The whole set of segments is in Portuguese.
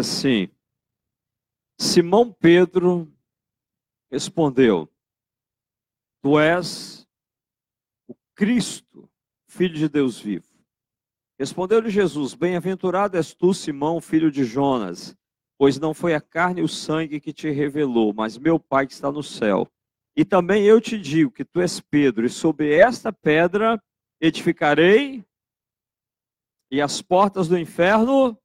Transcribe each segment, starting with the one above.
assim: Simão Pedro respondeu: Tu és o Cristo, filho de Deus vivo. Respondeu-lhe Jesus: Bem-aventurado és tu, Simão, filho de Jonas, pois não foi a carne e o sangue que te revelou, mas meu Pai que está no céu. E também eu te digo que tu és Pedro, e sobre esta pedra edificarei, e as portas do inferno.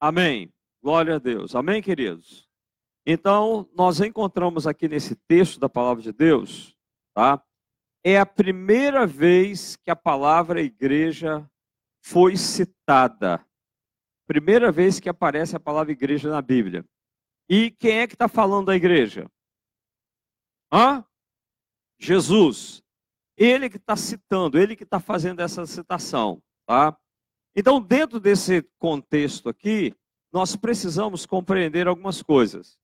Amém. Glória a Deus. Amém, queridos? Então, nós encontramos aqui nesse texto da palavra de Deus, tá? É a primeira vez que a palavra igreja foi citada. Primeira vez que aparece a palavra igreja na Bíblia. E quem é que está falando da igreja? Hã? Jesus. Ele que está citando, ele que está fazendo essa citação, tá? Então, dentro desse contexto aqui, nós precisamos compreender algumas coisas.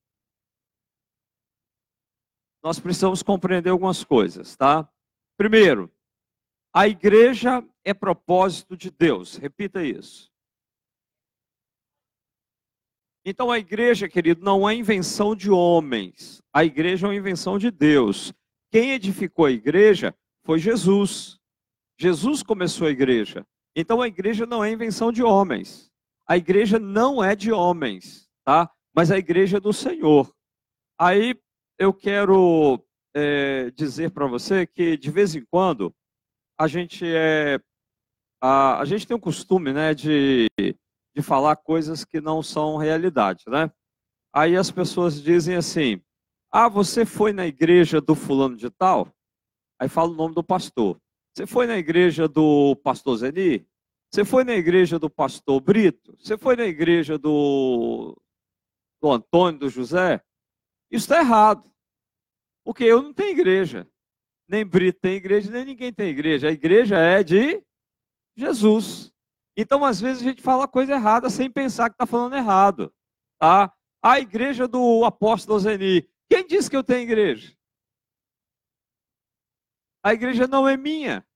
Nós precisamos compreender algumas coisas, tá? Primeiro, a igreja é propósito de Deus. Repita isso. Então a igreja, querido, não é invenção de homens. A igreja é uma invenção de Deus. Quem edificou a igreja foi Jesus. Jesus começou a igreja. Então a igreja não é invenção de homens. A igreja não é de homens, tá? Mas a igreja é do Senhor. Aí eu quero é, dizer para você que de vez em quando a gente é a, a gente tem o costume, né, de de falar coisas que não são realidade, né? Aí as pessoas dizem assim: "Ah, você foi na igreja do fulano de tal?" Aí fala o nome do pastor. Você foi na igreja do pastor Zeni? Você foi na igreja do pastor Brito? Você foi na igreja do, do Antônio, do José? Isso está errado. Porque eu não tenho igreja. Nem Brito tem igreja, nem ninguém tem igreja. A igreja é de Jesus. Então, às vezes, a gente fala coisa errada sem pensar que está falando errado. Tá? A igreja do apóstolo Zeni. Quem disse que eu tenho igreja? A igreja não é minha.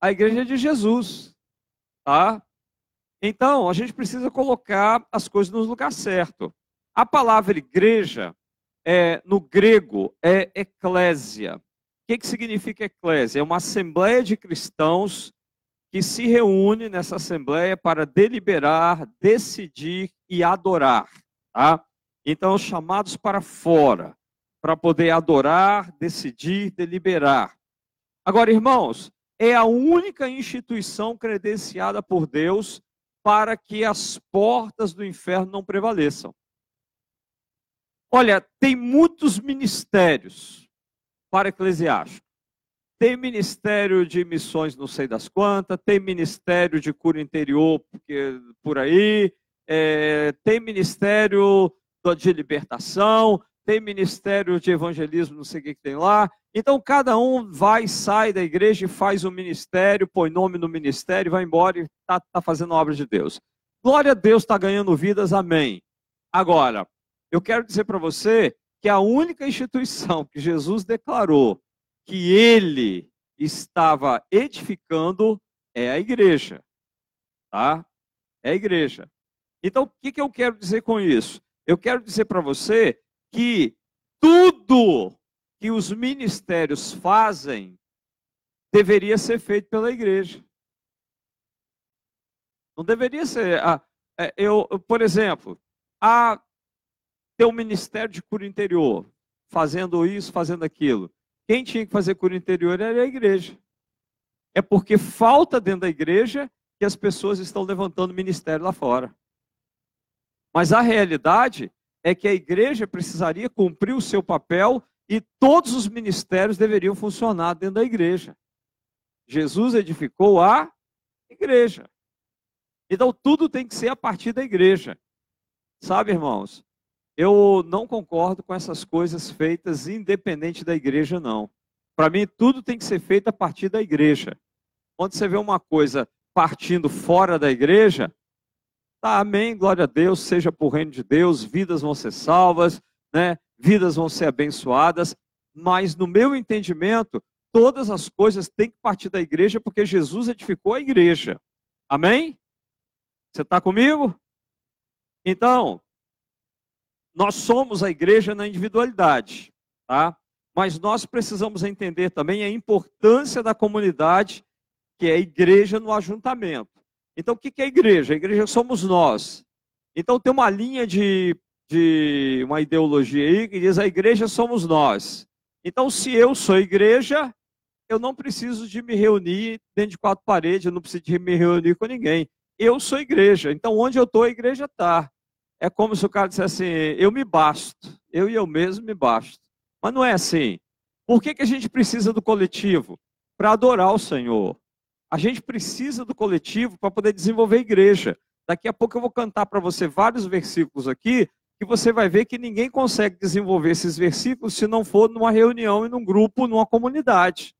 A igreja é de Jesus. Tá? Então, a gente precisa colocar as coisas no lugar certo. A palavra igreja, é, no grego, é eclésia. O que, que significa eclésia? É uma assembleia de cristãos que se reúne nessa assembleia para deliberar, decidir e adorar. Tá? Então, chamados para fora, para poder adorar, decidir, deliberar. Agora, irmãos, é a única instituição credenciada por Deus para que as portas do inferno não prevaleçam. Olha, tem muitos ministérios para eclesiástico. Tem ministério de missões, não sei das quantas, tem ministério de cura interior porque, por aí, é, tem ministério de libertação, tem ministério de evangelismo, não sei o que, que tem lá. Então, cada um vai, sai da igreja e faz o um ministério, põe nome no ministério, vai embora e está tá fazendo a obra de Deus. Glória a Deus, está ganhando vidas, amém. Agora, eu quero dizer para você que a única instituição que Jesus declarou que ele estava edificando é a igreja. Tá? É a igreja. Então, o que, que eu quero dizer com isso? Eu quero dizer para você que tudo que os ministérios fazem deveria ser feito pela igreja. Não deveria ser. Ah, eu, por exemplo, a ter um ministério de cura interior, fazendo isso, fazendo aquilo. Quem tinha que fazer cura interior era a igreja. É porque falta dentro da igreja que as pessoas estão levantando ministério lá fora. Mas a realidade é que a igreja precisaria cumprir o seu papel e todos os ministérios deveriam funcionar dentro da igreja. Jesus edificou a igreja. Então tudo tem que ser a partir da igreja. Sabe, irmãos? Eu não concordo com essas coisas feitas independente da igreja, não. Para mim, tudo tem que ser feito a partir da igreja. Quando você vê uma coisa partindo fora da igreja, tá, amém, glória a Deus, seja por reino de Deus, vidas vão ser salvas, né? vidas vão ser abençoadas, mas no meu entendimento, todas as coisas têm que partir da igreja, porque Jesus edificou a igreja. Amém? Você está comigo? Então, nós somos a igreja na individualidade, tá? Mas nós precisamos entender também a importância da comunidade, que é a igreja no ajuntamento. Então, o que é a igreja? A igreja somos nós. Então, tem uma linha de, de uma ideologia aí que diz a igreja somos nós. Então, se eu sou igreja, eu não preciso de me reunir dentro de quatro paredes, eu não preciso de me reunir com ninguém. Eu sou igreja. Então, onde eu estou, a igreja está. É como se o cara dissesse assim: eu me basto, eu e eu mesmo me basto. Mas não é assim. Por que, que a gente precisa do coletivo? Para adorar o Senhor. A gente precisa do coletivo para poder desenvolver a igreja. Daqui a pouco eu vou cantar para você vários versículos aqui, que você vai ver que ninguém consegue desenvolver esses versículos se não for numa reunião e num grupo, numa comunidade.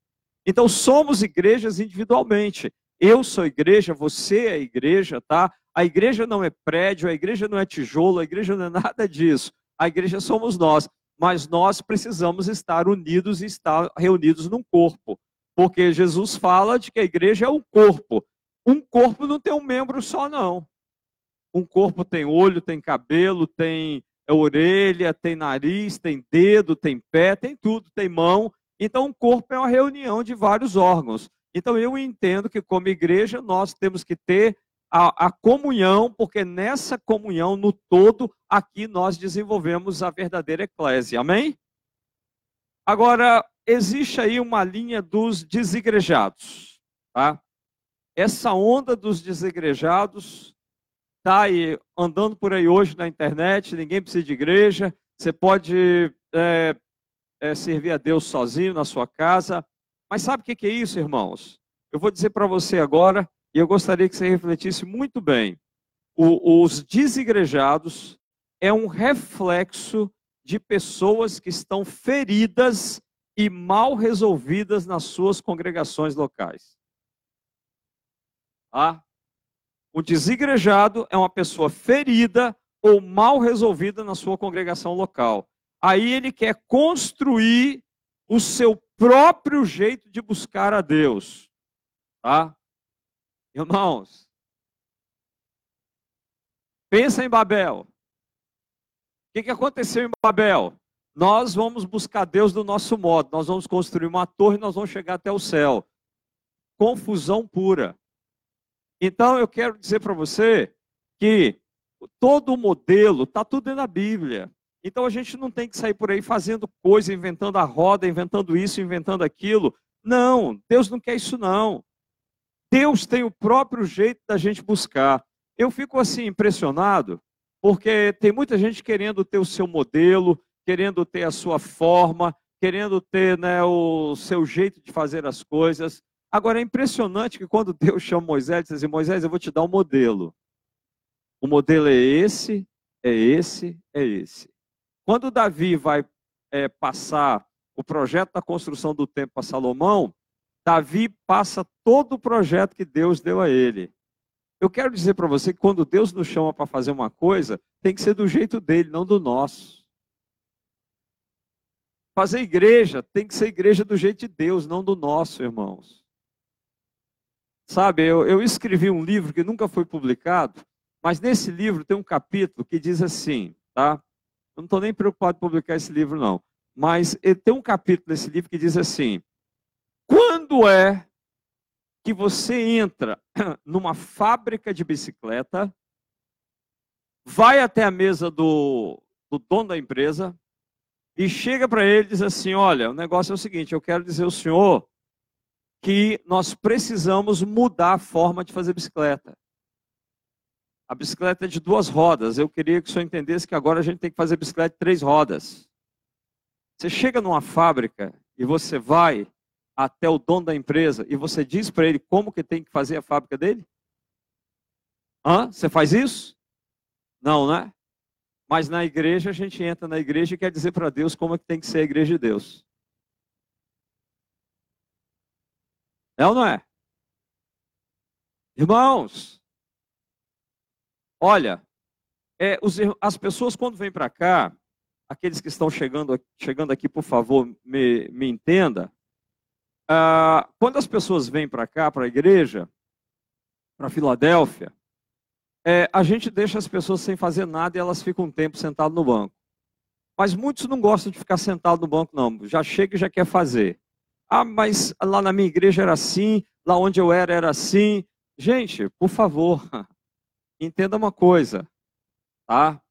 Então somos igrejas individualmente. Eu sou igreja, você é igreja, tá? A igreja não é prédio, a igreja não é tijolo, a igreja não é nada disso. A igreja somos nós, mas nós precisamos estar unidos e estar reunidos num corpo. Porque Jesus fala de que a igreja é um corpo. Um corpo não tem um membro só, não. Um corpo tem olho, tem cabelo, tem orelha, tem nariz, tem dedo, tem pé, tem tudo, tem mão. Então, um corpo é uma reunião de vários órgãos. Então, eu entendo que, como igreja, nós temos que ter a, a, comunhão, porque nessa comunhão, no todo, aqui nós desenvolvemos a verdadeira eclésia. Amém? Agora, existe aí uma linha dos desigrejados. Tá? Essa onda dos desigrejados está aí andando por aí hoje na internet, ninguém precisa de igreja, você pode é, é, servir a Deus sozinho na sua casa. Mas sabe o que é isso, irmãos? Eu vou dizer para você agora e eu gostaria que você refletisse muito bem. O, os desigrejados é um reflexo de pessoas que estão feridas e mal resolvidas nas suas congregações locais. Ah, o desigrejado é uma pessoa ferida ou mal resolvida na sua congregação local. Aí ele quer construir o seu próprio jeito de buscar a Deus. Tá? Irmãos, pensa em Babel. O que, que aconteceu em Babel? Nós vamos buscar Deus do nosso modo, nós vamos construir uma torre, nós vamos chegar até o céu. Confusão pura. Então eu quero dizer para você que todo o modelo está tudo na Bíblia. Então a gente não tem que sair por aí fazendo coisa, inventando a roda, inventando isso, inventando aquilo. Não, Deus não quer isso não. Deus tem o próprio jeito da gente buscar. Eu fico assim impressionado, porque tem muita gente querendo ter o seu modelo, querendo ter a sua forma, querendo ter né, o seu jeito de fazer as coisas. Agora é impressionante que quando Deus chama Moisés, diz assim, Moisés, eu vou te dar um modelo. O modelo é esse, é esse, é esse. Quando Davi vai é, passar o projeto da construção do templo para Salomão, Davi passa todo o projeto que Deus deu a ele. Eu quero dizer para você que quando Deus nos chama para fazer uma coisa, tem que ser do jeito dele, não do nosso. Fazer igreja tem que ser igreja do jeito de Deus, não do nosso, irmãos. Sabe, eu, eu escrevi um livro que nunca foi publicado, mas nesse livro tem um capítulo que diz assim, tá? Eu não estou nem preocupado em publicar esse livro, não. Mas tem um capítulo nesse livro que diz assim: quando é que você entra numa fábrica de bicicleta, vai até a mesa do, do dono da empresa e chega para ele e diz assim: Olha, o negócio é o seguinte, eu quero dizer ao senhor que nós precisamos mudar a forma de fazer bicicleta. A bicicleta é de duas rodas. Eu queria que o senhor entendesse que agora a gente tem que fazer bicicleta de três rodas. Você chega numa fábrica e você vai até o dono da empresa e você diz para ele como que tem que fazer a fábrica dele? Hã? Você faz isso? Não, né? Mas na igreja, a gente entra na igreja e quer dizer para Deus como é que tem que ser a igreja de Deus. É ou não é? Irmãos, olha, é, os, as pessoas quando vêm para cá, aqueles que estão chegando, chegando aqui, por favor, me, me entenda. Ah, quando as pessoas vêm para cá, para a igreja, para Filadélfia, é, a gente deixa as pessoas sem fazer nada e elas ficam um tempo sentadas no banco. Mas muitos não gostam de ficar sentado no banco, não. Já chega e já quer fazer. Ah, mas lá na minha igreja era assim, lá onde eu era era assim. Gente, por favor, entenda uma coisa, tá?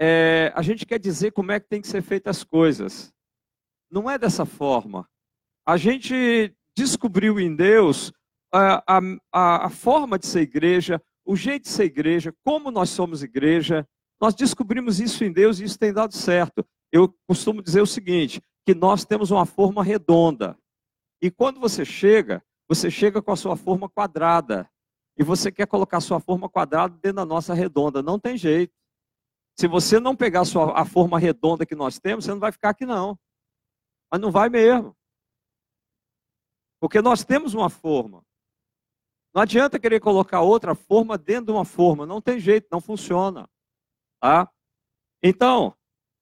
É, a gente quer dizer como é que tem que ser feitas as coisas. Não é dessa forma. A gente descobriu em Deus a, a, a forma de ser igreja, o jeito de ser igreja, como nós somos igreja. Nós descobrimos isso em Deus e isso tem dado certo. Eu costumo dizer o seguinte: que nós temos uma forma redonda. E quando você chega, você chega com a sua forma quadrada. E você quer colocar a sua forma quadrada dentro da nossa redonda. Não tem jeito. Se você não pegar a, sua, a forma redonda que nós temos, você não vai ficar aqui, não. Mas não vai mesmo. Porque nós temos uma forma. Não adianta querer colocar outra forma dentro de uma forma. Não tem jeito, não funciona. Tá? Então,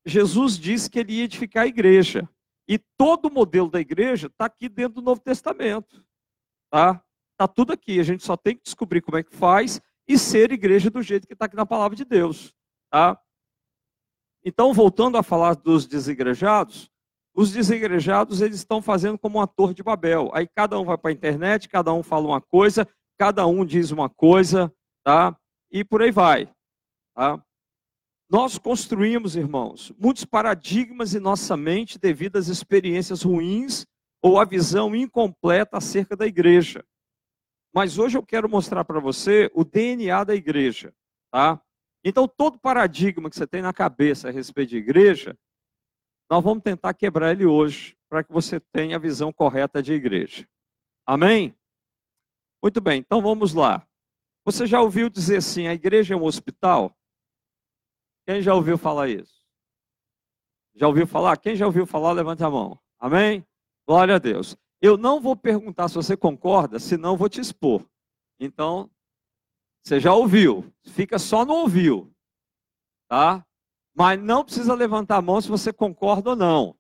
Jesus disse que ele ia edificar a igreja. E todo o modelo da igreja está aqui dentro do Novo Testamento. Tá? Tá tudo aqui. A gente só tem que descobrir como é que faz e ser igreja do jeito que está aqui na palavra de Deus. Tá? Então, voltando a falar dos desigrejados, os desigrejados eles estão fazendo como uma torre de Babel. Aí cada um vai para a internet, cada um fala uma coisa, cada um diz uma coisa, tá? E por aí vai, tá? Nós construímos, irmãos, muitos paradigmas em nossa mente devido às experiências ruins ou à visão incompleta acerca da igreja. Mas hoje eu quero mostrar para você o DNA da igreja, tá? Então, todo paradigma que você tem na cabeça a respeito de igreja, nós vamos tentar quebrar ele hoje, para que você tenha a visão correta de igreja. Amém? Muito bem, então vamos lá. Você já ouviu dizer assim: a igreja é um hospital? Quem já ouviu falar isso? Já ouviu falar? Quem já ouviu falar, levante a mão. Amém? Glória a Deus. Eu não vou perguntar se você concorda, senão vou te expor. Então, você já ouviu, fica só no ouviu. Tá? Mas não precisa levantar a mão se você concorda ou não.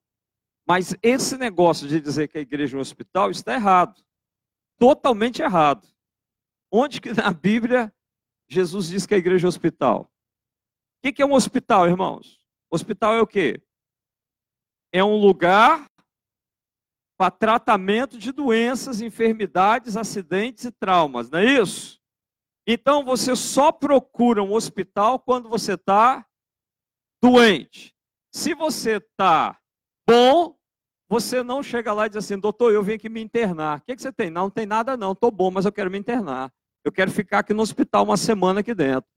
Mas esse negócio de dizer que a igreja é um hospital está errado. Totalmente errado. Onde que na Bíblia Jesus diz que a igreja é um hospital? O que é um hospital, irmãos? Hospital é o quê? É um lugar para tratamento de doenças, enfermidades, acidentes e traumas, não é isso? Então você só procura um hospital quando você está doente. Se você está bom, você não chega lá e diz assim, doutor, eu vim aqui me internar. O que, que você tem? Não, não tem nada não, estou bom, mas eu quero me internar. Eu quero ficar aqui no hospital uma semana aqui dentro.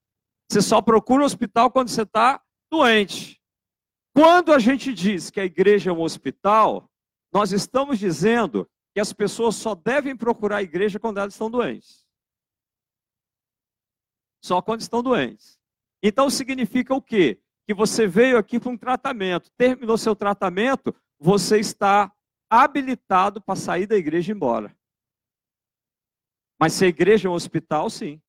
Você só procura o hospital quando você está doente. Quando a gente diz que a igreja é um hospital, nós estamos dizendo que as pessoas só devem procurar a igreja quando elas estão doentes. Só quando estão doentes. Então significa o quê? Que você veio aqui para um tratamento, terminou seu tratamento, você está habilitado para sair da igreja e ir embora. Mas se a igreja é um hospital, sim.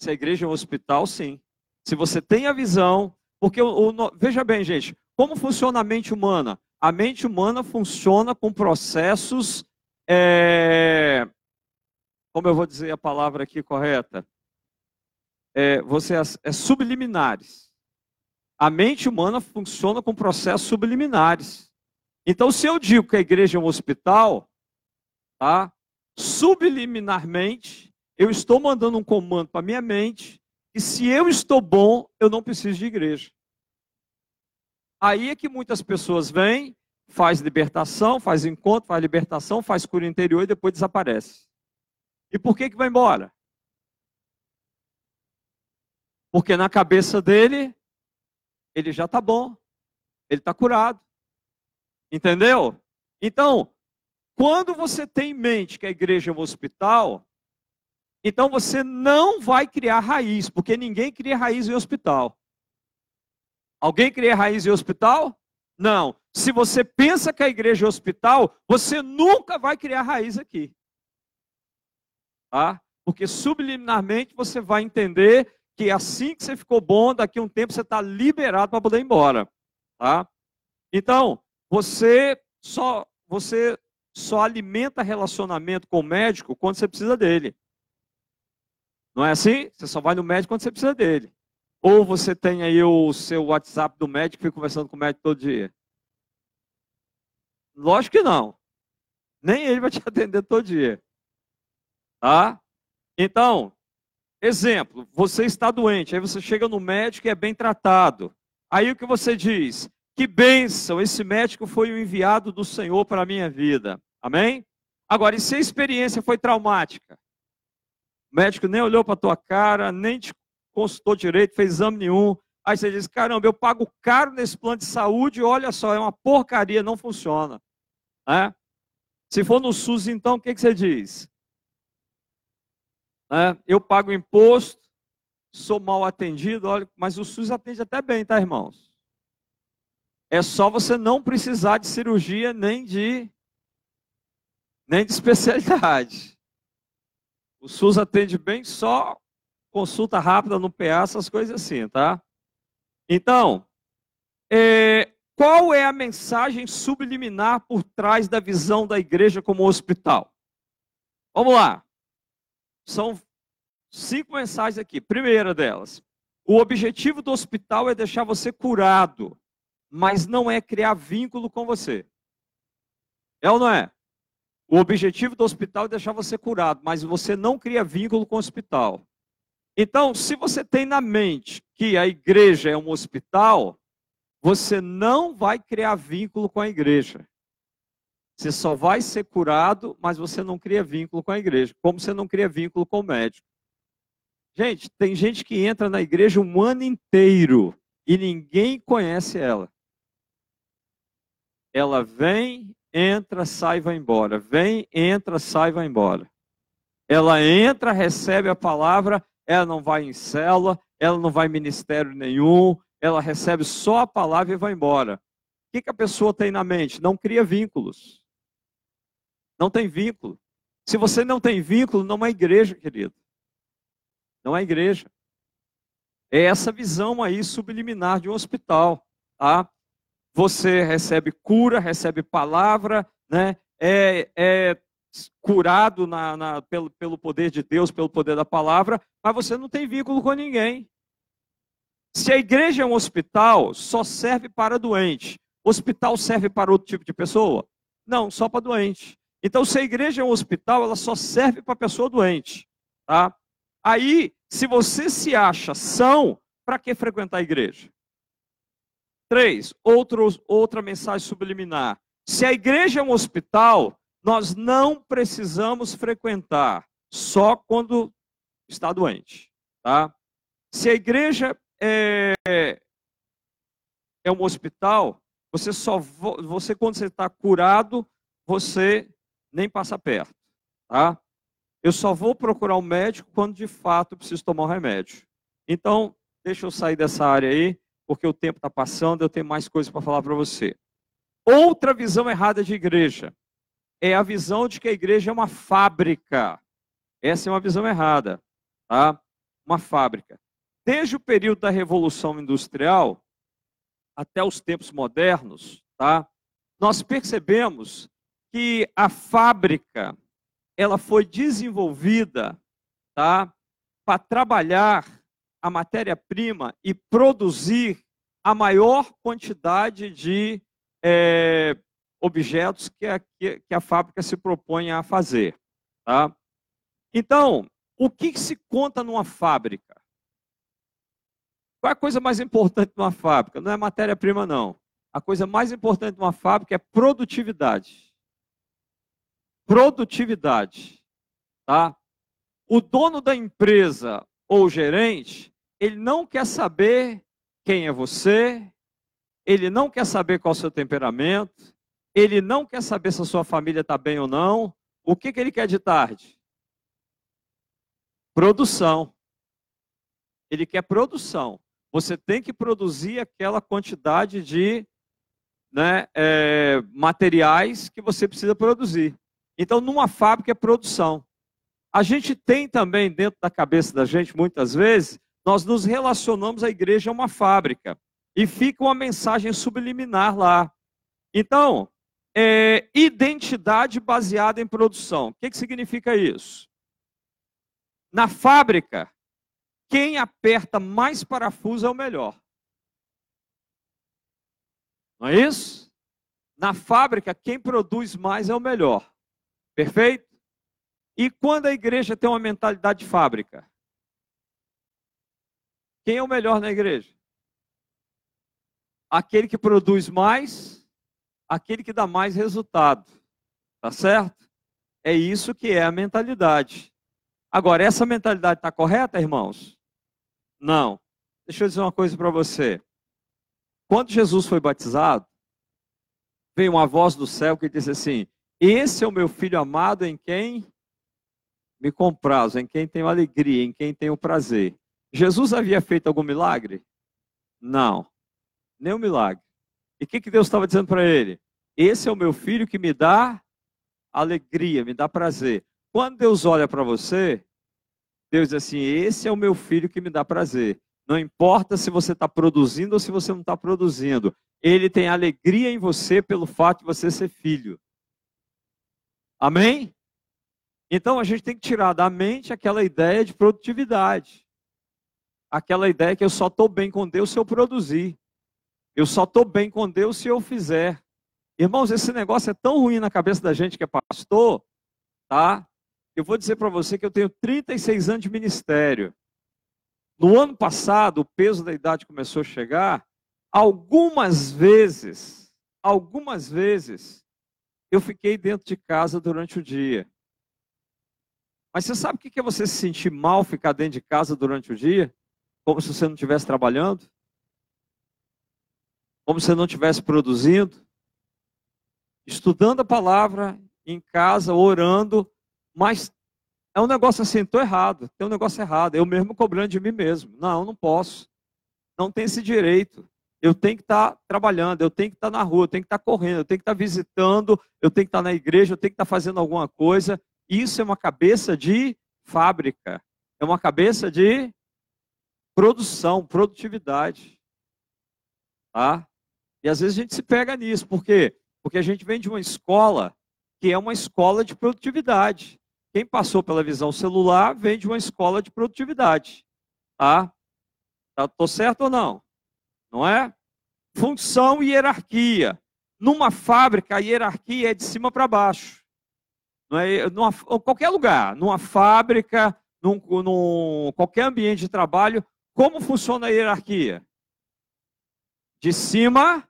Se a igreja é um hospital, sim. Se você tem a visão, porque o, o, veja bem, gente, como funciona a mente humana? A mente humana funciona com processos, é, como eu vou dizer a palavra aqui correta? É, você é, é subliminares. A mente humana funciona com processos subliminares. Então, se eu digo que a igreja é um hospital, tá? subliminarmente, eu estou mandando um comando para minha mente e se eu estou bom, eu não preciso de igreja. Aí é que muitas pessoas vêm, faz libertação, faz encontro, faz libertação, faz cura interior e depois desaparece. E por que que vai embora? Porque na cabeça dele, ele já está bom, ele está curado. Entendeu? Então, quando você tem em mente que a igreja é um hospital, então você não vai criar raiz, porque ninguém cria raiz em hospital. Alguém cria raiz em hospital? Não. Se você pensa que a igreja é hospital, você nunca vai criar raiz aqui. Tá? Porque subliminarmente você vai entender que assim que você ficou bom, daqui a um tempo você está liberado para poder ir embora. Tá? Então, você só, você só alimenta relacionamento com o médico quando você precisa dele. Não é assim? Você só vai no médico quando você precisa dele. Ou você tem aí o seu WhatsApp do médico e fica conversando com o médico todo dia. Lógico que não. Nem ele vai te atender todo dia. Tá? Então, exemplo, você está doente, aí você chega no médico e é bem tratado. Aí o que você diz? Que bênção, esse médico foi o enviado do Senhor para a minha vida. Amém? Agora, e se a experiência foi traumática? O médico nem olhou para a tua cara, nem te consultou direito, fez exame nenhum. Aí você diz: caramba, eu pago caro nesse plano de saúde, olha só, é uma porcaria, não funciona. É? Se for no SUS, então, o que, que você diz? É, eu pago imposto, sou mal atendido, olha, mas o SUS atende até bem, tá, irmãos? É só você não precisar de cirurgia nem de nem de especialidade. O SUS atende bem só consulta rápida no PA, essas coisas assim, tá? Então, é, qual é a mensagem subliminar por trás da visão da igreja como hospital? Vamos lá. São cinco mensagens aqui. Primeira delas, o objetivo do hospital é deixar você curado, mas não é criar vínculo com você. É ou não é? O objetivo do hospital é deixar você curado, mas você não cria vínculo com o hospital. Então, se você tem na mente que a igreja é um hospital, você não vai criar vínculo com a igreja. Você só vai ser curado, mas você não cria vínculo com a igreja, como você não cria vínculo com o médico. Gente, tem gente que entra na igreja um ano inteiro e ninguém conhece ela. Ela vem, entra, sai, vai embora. Vem, entra, sai, vai embora. Ela entra, recebe a palavra, ela não vai em célula, ela não vai em ministério nenhum, ela recebe só a palavra e vai embora. O que, que a pessoa tem na mente? Não cria vínculos. Não tem vínculo. Se você não tem vínculo, não é igreja, querido. Não é igreja. É essa visão aí subliminar de um hospital, tá? você recebe cura, recebe palavra, né? é, é curado na, na, pelo, pelo poder de Deus, pelo poder da palavra, mas você não tem vínculo com ninguém. Se a igreja é um hospital, só serve para doente. Hospital serve para outro tipo de pessoa? Não, só para doente. Então, se a igreja é um hospital, ela só serve para pessoa doente. Tá? Aí, se você se acha são, para que frequentar a igreja? Três, outro, outra mensagem subliminar. Se a igreja é um hospital, nós não precisamos frequentar só quando está doente. Tá? Se a igreja é, é um hospital, você só você quando você está curado, você nem passa perto. Tá? Eu só vou procurar um médico quando de fato preciso tomar um remédio. Então, deixa eu sair dessa área aí porque o tempo está passando, eu tenho mais coisas para falar para você. Outra visão errada de igreja é a visão de que a igreja é uma fábrica. Essa é uma visão errada, tá? Uma fábrica. Desde o período da Revolução Industrial até os tempos modernos, tá? Nós percebemos que a fábrica ela foi desenvolvida, tá? Para trabalhar a matéria-prima e produzir a maior quantidade de é, objetos que a, que a fábrica se propõe a fazer. Tá? Então, o que, que se conta numa fábrica? Qual é a coisa mais importante numa fábrica? Não é matéria-prima, não. A coisa mais importante numa fábrica é produtividade. Produtividade. Tá? O dono da empresa ou gerente, ele não quer saber quem é você, ele não quer saber qual é o seu temperamento, ele não quer saber se a sua família está bem ou não. O que, que ele quer de tarde? Produção. Ele quer produção. Você tem que produzir aquela quantidade de né, é, materiais que você precisa produzir. Então, numa fábrica é produção. A gente tem também dentro da cabeça da gente, muitas vezes, nós nos relacionamos à igreja a uma fábrica e fica uma mensagem subliminar lá. Então, é, identidade baseada em produção. O que, que significa isso? Na fábrica, quem aperta mais parafuso é o melhor. Não é isso? Na fábrica, quem produz mais é o melhor. Perfeito? E quando a igreja tem uma mentalidade de fábrica? Quem é o melhor na igreja? Aquele que produz mais, aquele que dá mais resultado. Tá certo? É isso que é a mentalidade. Agora, essa mentalidade está correta, irmãos? Não. Deixa eu dizer uma coisa para você. Quando Jesus foi batizado, veio uma voz do céu que disse assim: Esse é o meu filho amado em quem me comprazo, em quem tenho alegria, em quem tenho prazer. Jesus havia feito algum milagre? Não, nenhum milagre. E o que, que Deus estava dizendo para ele? Esse é o meu filho que me dá alegria, me dá prazer. Quando Deus olha para você, Deus diz assim: Esse é o meu filho que me dá prazer. Não importa se você está produzindo ou se você não está produzindo. Ele tem alegria em você pelo fato de você ser filho. Amém? Então a gente tem que tirar da mente aquela ideia de produtividade. Aquela ideia que eu só estou bem com Deus se eu produzir. Eu só estou bem com Deus se eu fizer. Irmãos, esse negócio é tão ruim na cabeça da gente que é pastor, tá? Eu vou dizer para você que eu tenho 36 anos de ministério. No ano passado, o peso da idade começou a chegar Algumas vezes, algumas vezes, eu fiquei dentro de casa durante o dia. Mas você sabe o que é você se sentir mal ficar dentro de casa durante o dia? Como se você não estivesse trabalhando? Como se você não estivesse produzindo? Estudando a palavra em casa, orando, mas é um negócio assim, estou errado, tem um negócio errado. Eu mesmo cobrando de mim mesmo. Não, não posso. Não tem esse direito eu tenho que estar tá trabalhando, eu tenho que estar tá na rua, eu tenho que estar tá correndo, eu tenho que estar visitando, eu tenho que estar na igreja, eu tenho que estar fazendo alguma coisa. Isso é uma cabeça de fábrica, é uma cabeça de produção, produtividade. Tá? E às vezes a gente se pega nisso, por quê? Porque a gente vem de uma escola que é uma escola de produtividade. Quem passou pela visão celular vem de uma escola de produtividade. Tá? Estou certo ou não? Não é? Função e hierarquia. Numa fábrica, a hierarquia é de cima para baixo. Não é? Numa, qualquer lugar, numa fábrica, num, num qualquer ambiente de trabalho, como funciona a hierarquia? De cima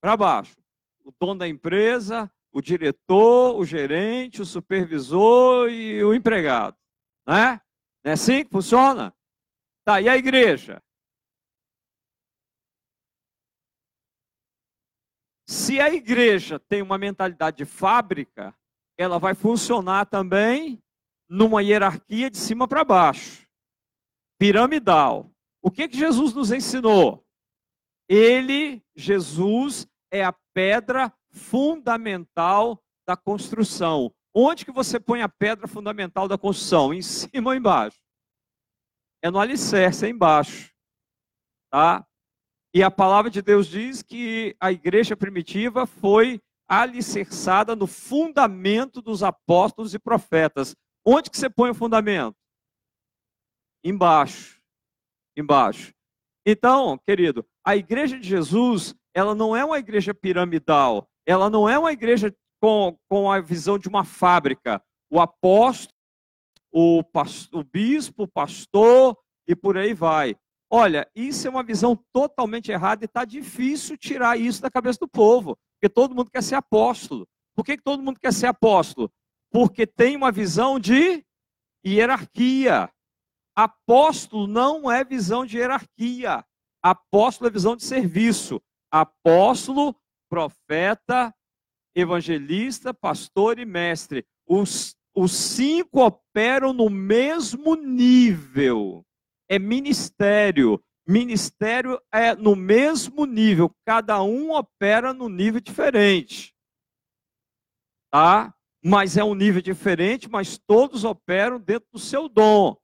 para baixo. O dono da empresa, o diretor, o gerente, o supervisor e o empregado. Né? Não é assim que funciona? Tá, e a igreja? Se a igreja tem uma mentalidade de fábrica, ela vai funcionar também numa hierarquia de cima para baixo, piramidal. O que, que Jesus nos ensinou? Ele, Jesus, é a pedra fundamental da construção. Onde que você põe a pedra fundamental da construção? Em cima ou embaixo? É no alicerce, é embaixo. Tá? E a palavra de Deus diz que a igreja primitiva foi alicerçada no fundamento dos apóstolos e profetas. Onde que você põe o fundamento? Embaixo. Embaixo. Então, querido, a igreja de Jesus, ela não é uma igreja piramidal, ela não é uma igreja com, com a visão de uma fábrica. O apóstolo, o, o bispo, o pastor e por aí vai. Olha, isso é uma visão totalmente errada e está difícil tirar isso da cabeça do povo, porque todo mundo quer ser apóstolo. Por que, todo mundo quer ser apóstolo? Porque tem uma visão de hierarquia. Apóstolo não é visão de hierarquia. Apóstolo é visão de serviço. Apóstolo, profeta, evangelista, pastor e mestre. Os, os cinco operam no mesmo nível é ministério. Ministério é no mesmo nível, cada um opera no nível diferente. Tá? Mas é um nível diferente, mas todos operam dentro do seu dom.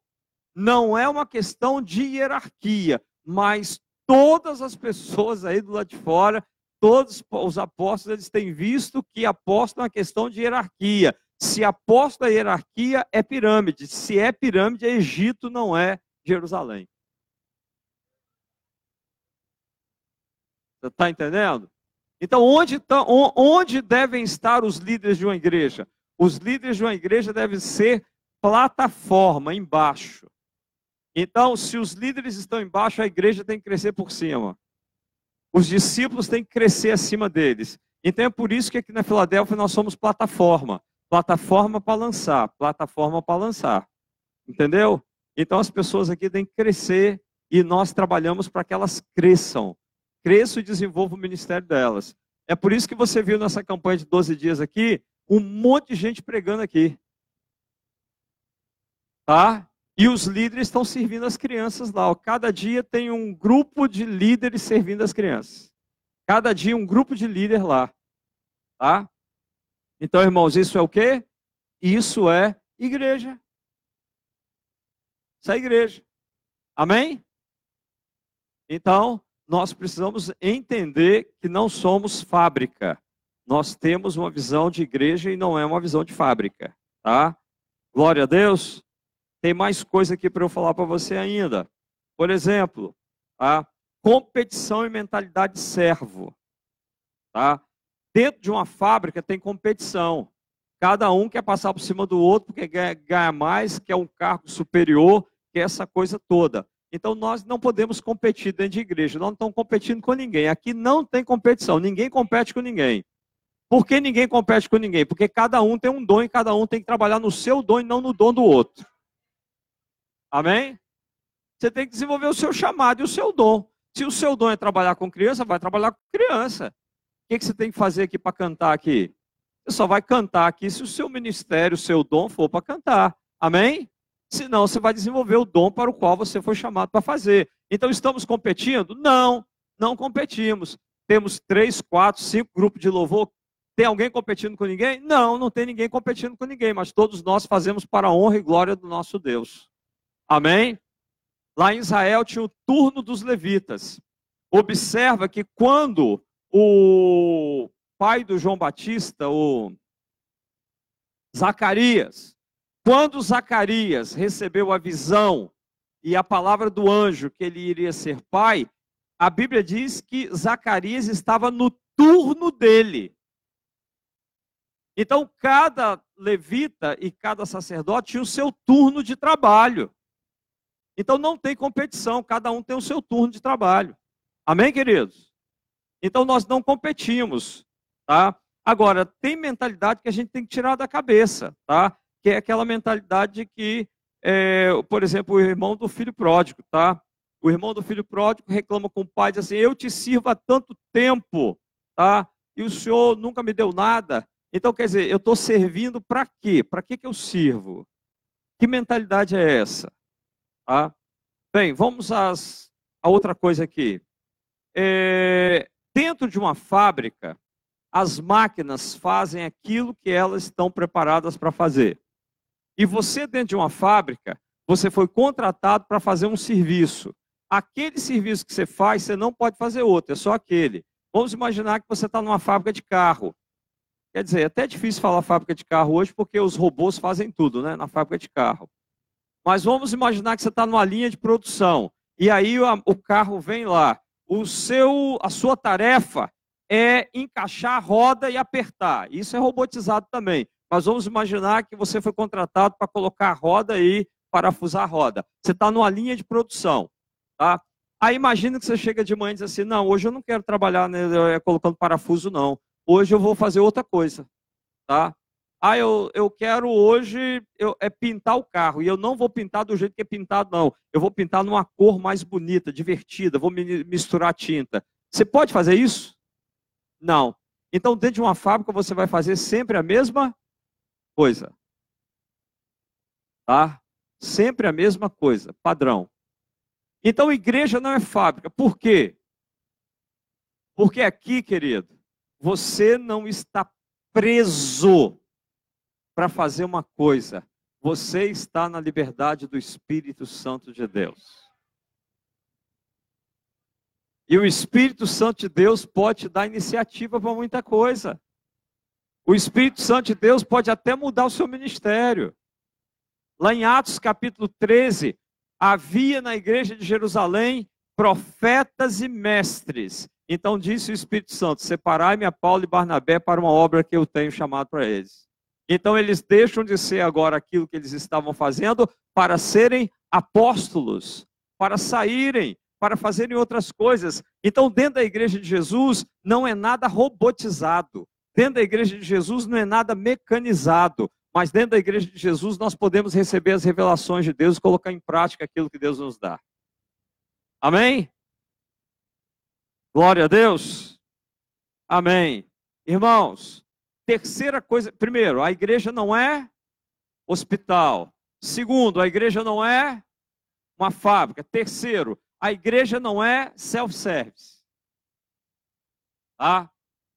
Não é uma questão de hierarquia, mas todas as pessoas aí do lado de fora, todos os apóstolos, eles têm visto que apóstolo é uma questão de hierarquia. Se aposto da hierarquia, é pirâmide. Se é pirâmide, é Egito, não é Jerusalém. Você está entendendo? Então, onde, tá, onde devem estar os líderes de uma igreja? Os líderes de uma igreja devem ser plataforma, embaixo. Então, se os líderes estão embaixo, a igreja tem que crescer por cima. Os discípulos têm que crescer acima deles. Então é por isso que aqui na Filadélfia nós somos plataforma. Plataforma para lançar, plataforma para lançar. Entendeu? Então as pessoas aqui têm que crescer e nós trabalhamos para que elas cresçam. Cresçam e desenvolvam o ministério delas. É por isso que você viu nessa campanha de 12 dias aqui, um monte de gente pregando aqui. Tá? E os líderes estão servindo as crianças lá. Cada dia tem um grupo de líderes servindo as crianças. Cada dia um grupo de líder lá. Tá? Então, irmãos, isso é o quê? Isso é igreja. Isso é igreja. Amém? Então, nós precisamos entender que não somos fábrica. Nós temos uma visão de igreja e não é uma visão de fábrica, tá? Glória a Deus. Tem mais coisa aqui para eu falar para você ainda. Por exemplo, a competição e mentalidade de servo. Tá? Dentro de uma fábrica tem competição. Cada um quer passar por cima do outro porque ganha mais, quer um cargo superior, quer essa coisa toda. Então nós não podemos competir dentro de igreja, nós não estamos competindo com ninguém. Aqui não tem competição, ninguém compete com ninguém. Por que ninguém compete com ninguém? Porque cada um tem um dom e cada um tem que trabalhar no seu dom e não no dom do outro. Amém? Você tem que desenvolver o seu chamado e o seu dom. Se o seu dom é trabalhar com criança, vai trabalhar com criança. O que, que você tem que fazer aqui para cantar aqui? Você só vai cantar aqui se o seu ministério, o seu dom for para cantar. Amém? Senão você vai desenvolver o dom para o qual você foi chamado para fazer. Então estamos competindo? Não, não competimos. Temos três, quatro, cinco grupos de louvor. Tem alguém competindo com ninguém? Não, não tem ninguém competindo com ninguém, mas todos nós fazemos para a honra e glória do nosso Deus. Amém? Lá em Israel tinha o turno dos levitas. Observa que quando o pai do João Batista, o Zacarias, quando Zacarias recebeu a visão e a palavra do anjo que ele iria ser pai, a Bíblia diz que Zacarias estava no turno dele. Então, cada levita e cada sacerdote tinha o seu turno de trabalho. Então não tem competição, cada um tem o seu turno de trabalho. Amém, queridos? Então nós não competimos, tá? Agora, tem mentalidade que a gente tem que tirar da cabeça, tá? Que é aquela mentalidade que, é, por exemplo, o irmão do filho pródigo, tá? O irmão do filho pródigo reclama com o pai, diz assim, eu te sirvo há tanto tempo, tá? E o senhor nunca me deu nada. Então, quer dizer, eu estou servindo para quê? Para que, que eu sirvo? Que mentalidade é essa? Tá? Bem, vamos às, a outra coisa aqui. É, dentro de uma fábrica, as máquinas fazem aquilo que elas estão preparadas para fazer. E você, dentro de uma fábrica, você foi contratado para fazer um serviço. Aquele serviço que você faz, você não pode fazer outro, é só aquele. Vamos imaginar que você está numa fábrica de carro. Quer dizer, é até difícil falar fábrica de carro hoje, porque os robôs fazem tudo né, na fábrica de carro. Mas vamos imaginar que você está numa linha de produção e aí o carro vem lá. O seu, a sua tarefa é encaixar a roda e apertar. Isso é robotizado também. Mas vamos imaginar que você foi contratado para colocar a roda e parafusar a roda. Você está numa linha de produção, tá? Aí imagina que você chega de manhã e diz assim, não, hoje eu não quero trabalhar né, colocando parafuso, não. Hoje eu vou fazer outra coisa, tá? Ah, eu, eu quero hoje eu, é pintar o carro. E eu não vou pintar do jeito que é pintado, não. Eu vou pintar numa cor mais bonita, divertida, vou misturar tinta. Você pode fazer isso? Não. Então, dentro de uma fábrica, você vai fazer sempre a mesma coisa. Tá? Sempre a mesma coisa, padrão. Então, igreja não é fábrica. Por quê? Porque aqui, querido, você não está preso para fazer uma coisa. Você está na liberdade do Espírito Santo de Deus. E o Espírito Santo de Deus pode te dar iniciativa para muita coisa. O Espírito Santo de Deus pode até mudar o seu ministério. Lá em Atos capítulo 13, havia na igreja de Jerusalém profetas e mestres. Então disse o Espírito Santo: Separai-me a Paulo e Barnabé para uma obra que eu tenho chamado para eles. Então eles deixam de ser agora aquilo que eles estavam fazendo para serem apóstolos, para saírem, para fazerem outras coisas. Então, dentro da igreja de Jesus, não é nada robotizado. Dentro da igreja de Jesus não é nada mecanizado, mas dentro da igreja de Jesus nós podemos receber as revelações de Deus e colocar em prática aquilo que Deus nos dá. Amém? Glória a Deus. Amém. Irmãos, terceira coisa, primeiro, a igreja não é hospital. Segundo, a igreja não é uma fábrica. Terceiro, a igreja não é self-service. Tá?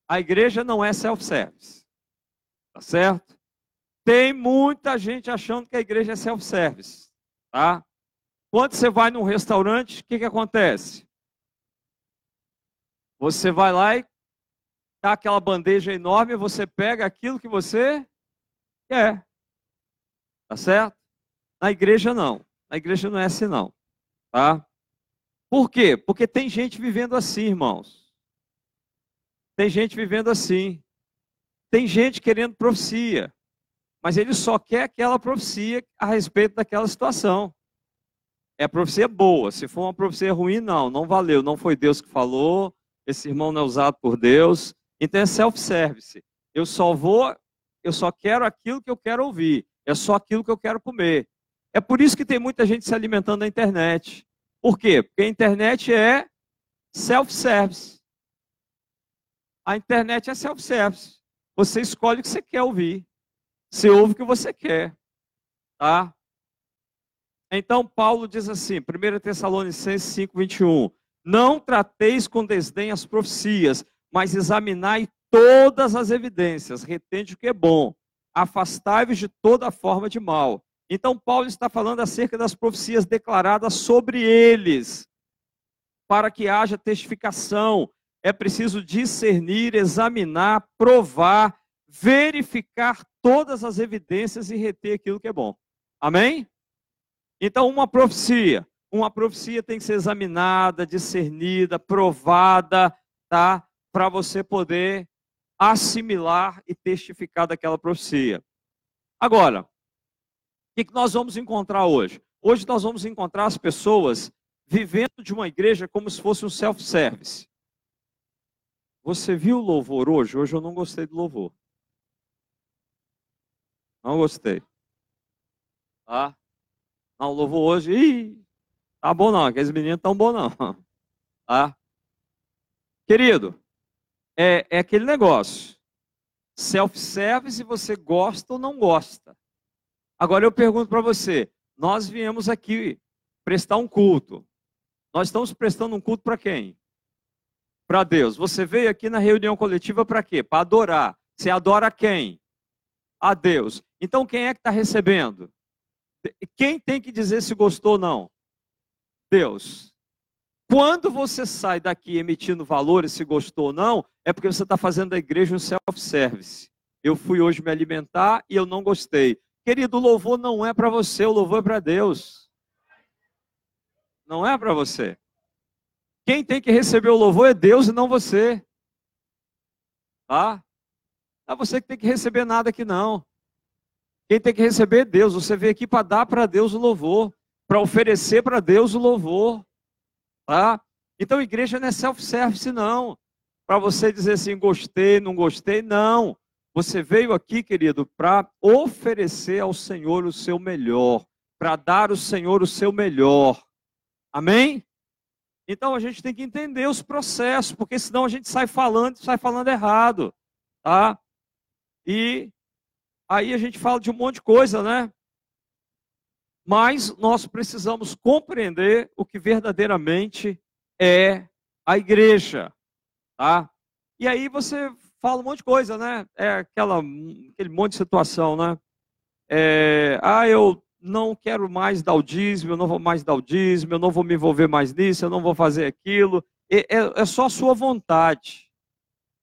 A igreja não é self-service. Tá certo? Tem muita gente achando que a igreja é self-service. Tá? Quando você vai num restaurante, o que, que acontece? Você vai lá e tá aquela bandeja enorme, você pega aquilo que você quer. Tá certo? Na igreja não. Na igreja não é assim não. Tá? Por quê? Porque tem gente vivendo assim, irmãos. Tem gente vivendo assim. Tem gente querendo profecia, mas ele só quer aquela profecia a respeito daquela situação. É profecia boa. Se for uma profecia ruim, não, não valeu. Não foi Deus que falou. Esse irmão não é usado por Deus. Então é self-service. Eu só vou, eu só quero aquilo que eu quero ouvir. É só aquilo que eu quero comer. É por isso que tem muita gente se alimentando na internet. Por quê? Porque a internet é self-service. A internet é self-service. Você escolhe o que você quer ouvir. Você ouve o que você quer. Tá? Então, Paulo diz assim, 1 Tessalonicenses 5, 21. Não trateis com desdém as profecias, mas examinai todas as evidências, retende o que é bom, afastai-vos de toda forma de mal. Então, Paulo está falando acerca das profecias declaradas sobre eles, para que haja testificação, é preciso discernir, examinar, provar, verificar todas as evidências e reter aquilo que é bom. Amém? Então, uma profecia, uma profecia tem que ser examinada, discernida, provada, tá? Para você poder assimilar e testificar daquela profecia. Agora, o que nós vamos encontrar hoje? Hoje nós vamos encontrar as pessoas vivendo de uma igreja como se fosse um self-service. Você viu o louvor hoje? Hoje eu não gostei do louvor. Não gostei. Tá? Não, o louvor hoje, ih, tá bom não, aqueles meninos tão bom não. Tá? Querido, é, é aquele negócio. Self-service, você gosta ou não gosta. Agora eu pergunto para você, nós viemos aqui prestar um culto. Nós estamos prestando um culto para quem? Para Deus. Você veio aqui na reunião coletiva para quê? Para adorar. Você adora quem? A Deus. Então quem é que está recebendo? Quem tem que dizer se gostou ou não? Deus. Quando você sai daqui emitindo valores, se gostou ou não, é porque você está fazendo da igreja um self-service. Eu fui hoje me alimentar e eu não gostei. Querido, o louvor não é para você, o louvor é para Deus. Não é para você. Quem tem que receber o louvor é Deus e não você. Tá? Não é você que tem que receber nada aqui não. Quem tem que receber é Deus. Você veio aqui para dar para Deus o louvor, para oferecer para Deus o louvor. Tá? Então, igreja não é self-service não. Para você dizer assim, gostei, não gostei, não. Você veio aqui, querido, para oferecer ao Senhor o seu melhor, para dar ao Senhor o seu melhor. Amém? Então a gente tem que entender os processos, porque senão a gente sai falando, sai falando errado, tá? E aí a gente fala de um monte de coisa, né? Mas nós precisamos compreender o que verdadeiramente é a igreja, tá? E aí você fala um monte de coisa, né? É aquela, aquele monte de situação, né? É, ah, eu não quero mais dar o dízimo, eu não vou mais dar o dízimo, eu não vou me envolver mais nisso, eu não vou fazer aquilo. É, é, é só a sua vontade.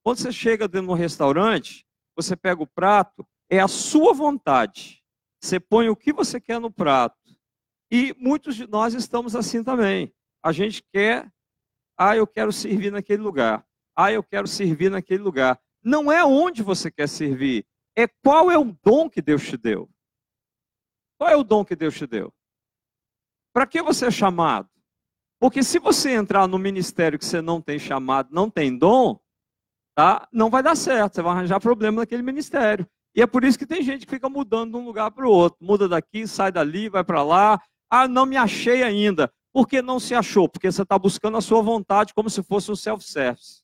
Quando você chega dentro de um restaurante, você pega o prato, é a sua vontade. Você põe o que você quer no prato. E muitos de nós estamos assim também. A gente quer, ah, eu quero servir naquele lugar. Ah, eu quero servir naquele lugar. Não é onde você quer servir, é qual é o dom que Deus te deu. Qual é o dom que Deus te deu? Para que você é chamado? Porque se você entrar no ministério que você não tem chamado, não tem dom, tá? não vai dar certo, você vai arranjar problema naquele ministério. E é por isso que tem gente que fica mudando de um lugar para o outro. Muda daqui, sai dali, vai para lá. Ah, não me achei ainda. Por que não se achou? Porque você está buscando a sua vontade como se fosse um self-service.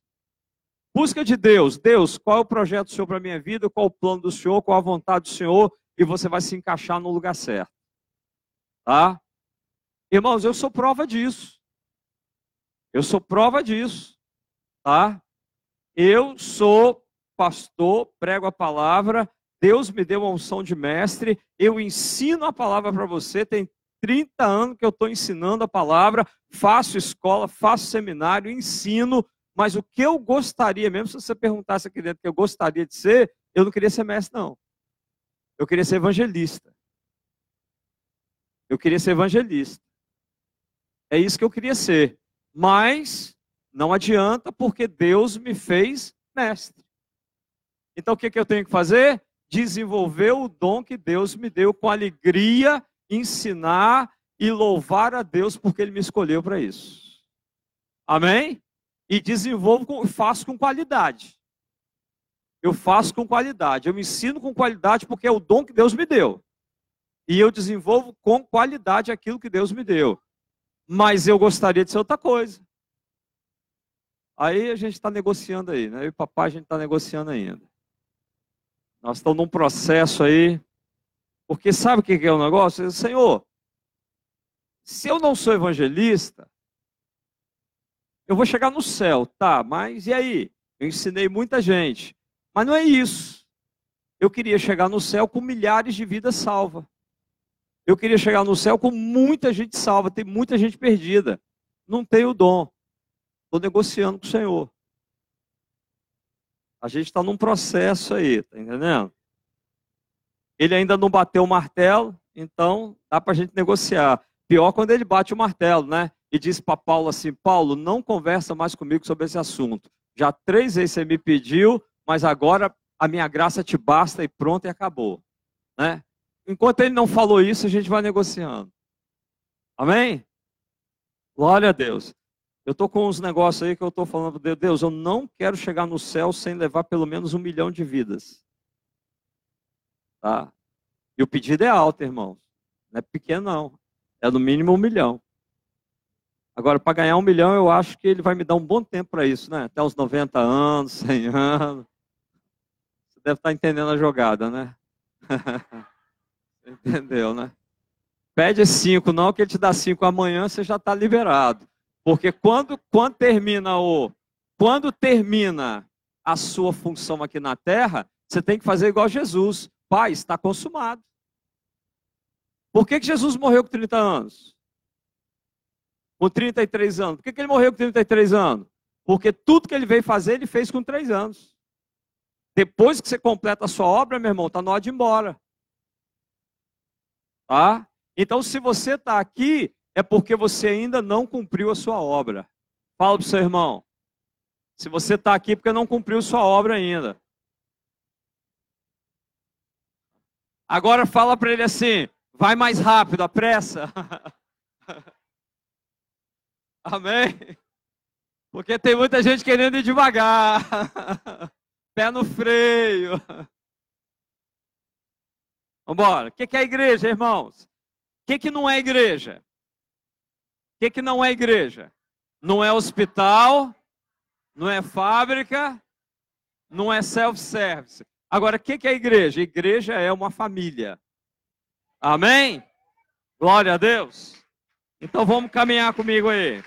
Busca de Deus. Deus, qual é o projeto do Senhor para a minha vida? Qual é o plano do Senhor? Qual a vontade do Senhor? E você vai se encaixar no lugar certo. Tá? Irmãos, eu sou prova disso. Eu sou prova disso. Tá? Eu sou pastor, prego a palavra, Deus me deu uma unção de mestre, eu ensino a palavra para você, tem 30 anos que eu estou ensinando a palavra, faço escola, faço seminário, ensino, mas o que eu gostaria, mesmo se você perguntasse aqui dentro que eu gostaria de ser, eu não queria ser mestre, não. Eu queria ser evangelista. Eu queria ser evangelista. É isso que eu queria ser. Mas não adianta, porque Deus me fez mestre. Então o que, que eu tenho que fazer? Desenvolver o dom que Deus me deu com alegria, ensinar e louvar a Deus porque Ele me escolheu para isso. Amém? e desenvolvo, faço com qualidade. Eu faço com qualidade, eu me ensino com qualidade porque é o dom que Deus me deu. E eu desenvolvo com qualidade aquilo que Deus me deu. Mas eu gostaria de ser outra coisa. Aí a gente está negociando aí, né? Eu e papai a gente está negociando ainda. Nós estamos num processo aí. Porque sabe o que é o negócio? Senhor, se eu não sou evangelista, eu vou chegar no céu, tá, mas e aí? Eu ensinei muita gente. Mas não é isso. Eu queria chegar no céu com milhares de vidas salvas. Eu queria chegar no céu com muita gente salva, tem muita gente perdida. Não tenho dom. Estou negociando com o Senhor. A gente está num processo aí, tá entendendo? Ele ainda não bateu o martelo, então dá para a gente negociar. Pior quando ele bate o martelo, né? e disse para Paulo assim: Paulo, não conversa mais comigo sobre esse assunto. Já três vezes você me pediu, mas agora a minha graça te basta e pronto e acabou. Né? Enquanto ele não falou isso, a gente vai negociando. Amém? Glória a Deus. Eu estou com uns negócios aí que eu estou falando, Deus, eu não quero chegar no céu sem levar pelo menos um milhão de vidas. Tá? E o pedido é alto, irmãos. Não é pequeno, não. É no mínimo um milhão. Agora, para ganhar um milhão, eu acho que ele vai me dar um bom tempo para isso, né? Até uns 90 anos, 100 anos. Você deve estar tá entendendo a jogada, né? Entendeu, né? Pede cinco, não, que ele te dá cinco amanhã, você já está liberado. Porque quando, quando termina o. Quando termina a sua função aqui na terra, você tem que fazer igual Jesus. Pai, está consumado. Por que, que Jesus morreu com 30 anos? com 33 anos. Por que, que ele morreu com 33 anos? Porque tudo que ele veio fazer, ele fez com 3 anos. Depois que você completa a sua obra, meu irmão, está na hora de ir embora. Tá? Então, se você está aqui, é porque você ainda não cumpriu a sua obra. Fala para o seu irmão. Se você está aqui, é porque não cumpriu sua obra ainda. Agora fala para ele assim: vai mais rápido, apressa. Amém? Porque tem muita gente querendo ir devagar. Pé no freio. Vamos embora. O que é igreja, irmãos? O que, que não é igreja? O que, que não é igreja? Não é hospital, não é fábrica, não é self-service. Agora, o que, que é igreja? Igreja é uma família. Amém? Glória a Deus. Então vamos caminhar comigo aí.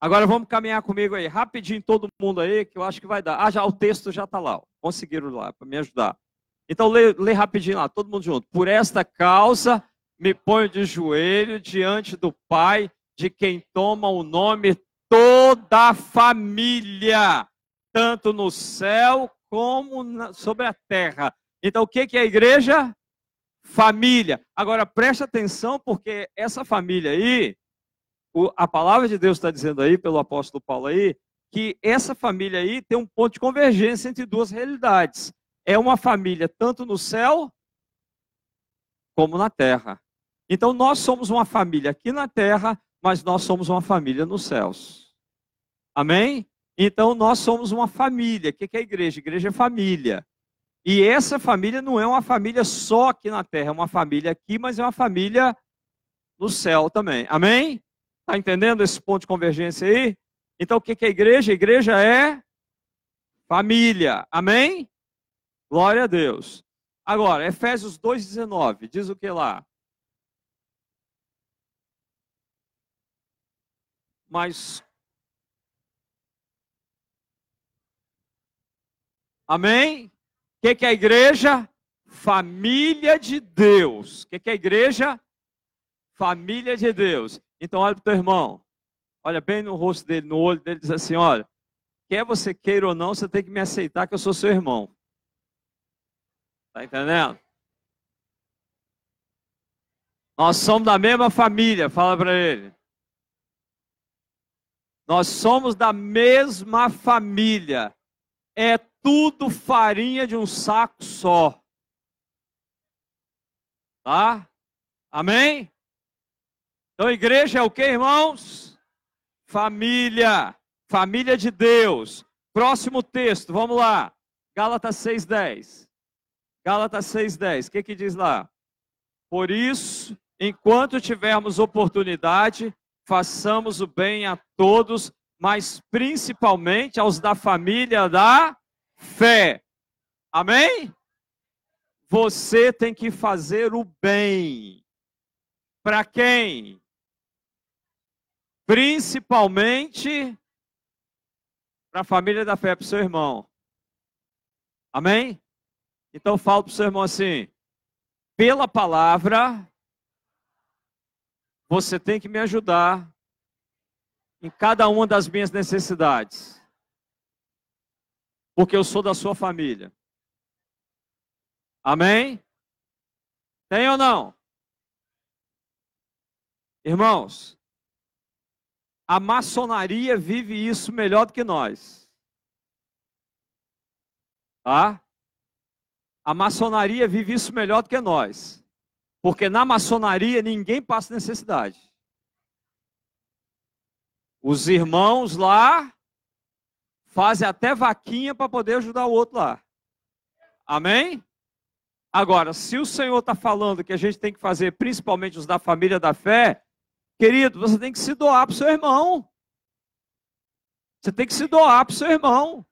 Agora vamos caminhar comigo aí, rapidinho todo mundo aí, que eu acho que vai dar. Ah, já o texto já está lá, ó. conseguiram lá para me ajudar. Então lê, lê rapidinho lá, todo mundo junto. Por esta causa me ponho de joelho diante do Pai, de quem toma o nome toda a família, tanto no céu como na, sobre a terra. Então, o que, que é a igreja? Família. Agora, preste atenção, porque essa família aí, o, a palavra de Deus está dizendo aí, pelo apóstolo Paulo aí, que essa família aí tem um ponto de convergência entre duas realidades. É uma família tanto no céu como na terra. Então, nós somos uma família aqui na terra, mas nós somos uma família nos céus. Amém? Então, nós somos uma família. O que é a igreja? Igreja é família. E essa família não é uma família só aqui na terra, é uma família aqui, mas é uma família no céu também. Amém? Está entendendo esse ponto de convergência aí? Então, o que é a igreja? A igreja é família. Amém? Glória a Deus. Agora, Efésios 2,19, diz o que lá? Mas. Amém? O que, que é a igreja? Família de Deus. O que, que é a igreja? Família de Deus. Então, olha para o teu irmão. Olha bem no rosto dele, no olho dele, diz assim: olha, quer você queira ou não, você tem que me aceitar que eu sou seu irmão. Está entendendo? Nós somos da mesma família, fala para ele. Nós somos da mesma família. É tudo farinha de um saco só. Tá? Amém? Então, igreja é o que, irmãos? Família. Família de Deus. Próximo texto, vamos lá. Gálatas 6,10. Gálatas 6,10. O que, que diz lá? Por isso, enquanto tivermos oportunidade, façamos o bem a todos, mas principalmente aos da família da fé. Amém? Você tem que fazer o bem. Para quem? Principalmente para a família da fé, para o seu irmão. Amém? Então falo para o seu irmão assim: pela palavra, você tem que me ajudar em cada uma das minhas necessidades. Porque eu sou da sua família. Amém? Tem ou não? Irmãos, a maçonaria vive isso melhor do que nós. Tá? A maçonaria vive isso melhor do que nós. Porque na maçonaria ninguém passa necessidade. Os irmãos lá fazem até vaquinha para poder ajudar o outro lá. Amém? Agora, se o Senhor está falando que a gente tem que fazer, principalmente os da família da fé, querido, você tem que se doar para o seu irmão. Você tem que se doar para o seu irmão.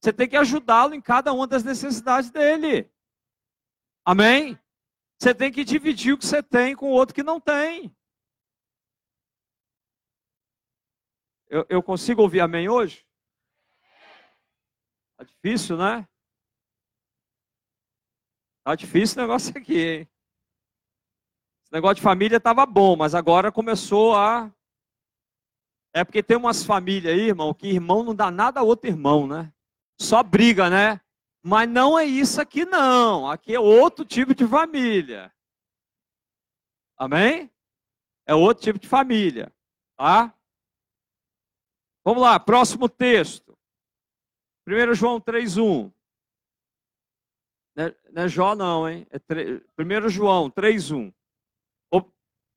Você tem que ajudá-lo em cada uma das necessidades dele. Amém? Você tem que dividir o que você tem com o outro que não tem. Eu, eu consigo ouvir amém hoje? Tá difícil, né? Tá difícil o negócio aqui, hein? Esse negócio de família estava bom, mas agora começou a. É porque tem umas famílias aí, irmão, que irmão não dá nada a outro irmão, né? Só briga, né? Mas não é isso aqui, não. Aqui é outro tipo de família. Amém? É outro tipo de família. Tá? Vamos lá, próximo texto. 1 João 3,1. Não, é, não é Jó, não, hein? É 3, 1 João 3,1.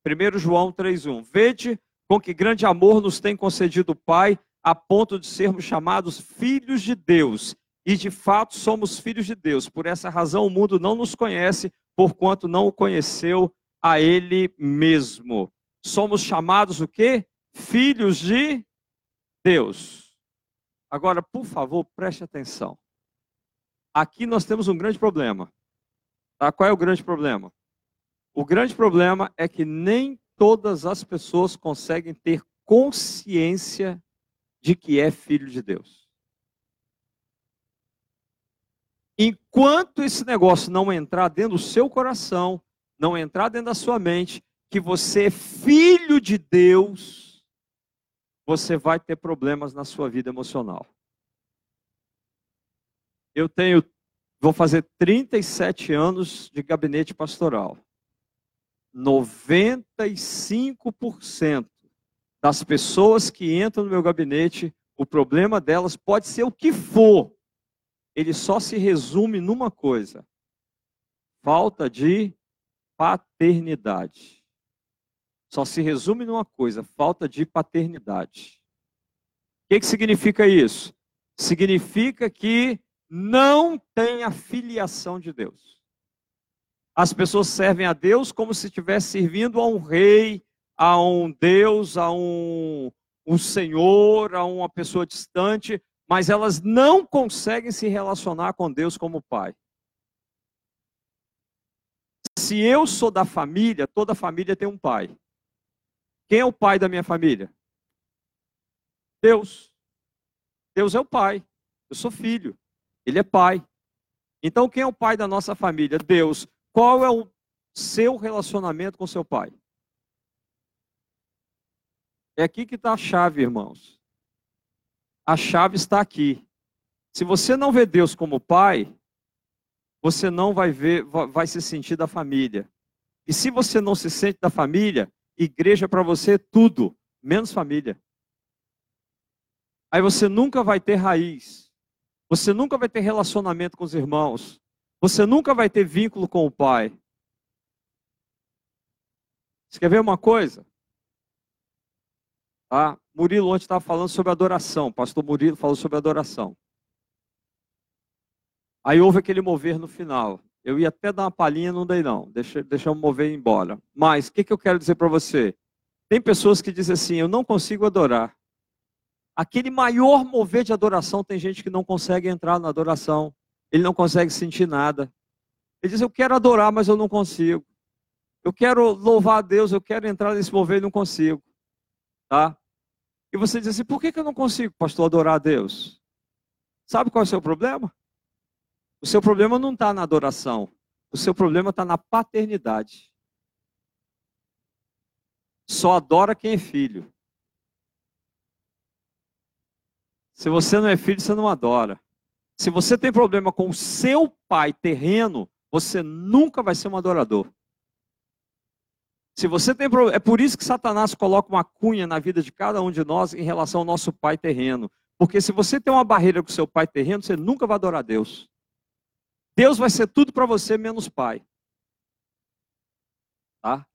1 João 3,1. Vede com que grande amor nos tem concedido o Pai a ponto de sermos chamados filhos de Deus. E de fato somos filhos de Deus. Por essa razão o mundo não nos conhece, porquanto não o conheceu a ele mesmo. Somos chamados o quê? Filhos de Deus. Agora, por favor, preste atenção. Aqui nós temos um grande problema. Tá? Qual é o grande problema? O grande problema é que nem todas as pessoas conseguem ter consciência de que é filho de Deus. Enquanto esse negócio não entrar dentro do seu coração, não entrar dentro da sua mente, que você é filho de Deus, você vai ter problemas na sua vida emocional. Eu tenho, vou fazer 37 anos de gabinete pastoral. 95% das pessoas que entram no meu gabinete, o problema delas pode ser o que for. Ele só se resume numa coisa: falta de paternidade. Só se resume numa coisa: falta de paternidade. O que, que significa isso? Significa que não tem a filiação de Deus. As pessoas servem a Deus como se estivesse servindo a um rei, a um Deus, a um, um Senhor, a uma pessoa distante, mas elas não conseguem se relacionar com Deus como Pai. Se eu sou da família, toda família tem um pai. Quem é o pai da minha família? Deus. Deus é o pai. Eu sou filho. Ele é pai. Então, quem é o pai da nossa família? Deus. Qual é o seu relacionamento com seu pai? É aqui que está a chave, irmãos. A chave está aqui. Se você não vê Deus como pai, você não vai ver, vai se sentir da família. E se você não se sente da família, igreja para você é tudo, menos família. Aí você nunca vai ter raiz. Você nunca vai ter relacionamento com os irmãos. Você nunca vai ter vínculo com o pai. Você quer ver uma coisa? Ah, Murilo ontem estava falando sobre adoração. Pastor Murilo falou sobre adoração. Aí houve aquele mover no final. Eu ia até dar uma palhinha, não dei não. Deixa, deixa eu mover embora. Mas o que, que eu quero dizer para você? Tem pessoas que dizem assim, eu não consigo adorar. Aquele maior mover de adoração, tem gente que não consegue entrar na adoração. Ele não consegue sentir nada. Ele diz, eu quero adorar, mas eu não consigo. Eu quero louvar a Deus, eu quero entrar nesse mover e não consigo. Tá? E você diz assim, por que, que eu não consigo, pastor, adorar a Deus? Sabe qual é o seu problema? O seu problema não está na adoração. O seu problema está na paternidade. Só adora quem é filho. Se você não é filho, você não adora. Se você tem problema com o seu pai terreno, você nunca vai ser um adorador. Se você tem problema, é por isso que Satanás coloca uma cunha na vida de cada um de nós em relação ao nosso pai terreno. Porque se você tem uma barreira com o seu pai terreno, você nunca vai adorar Deus. Deus vai ser tudo para você menos pai. Tá?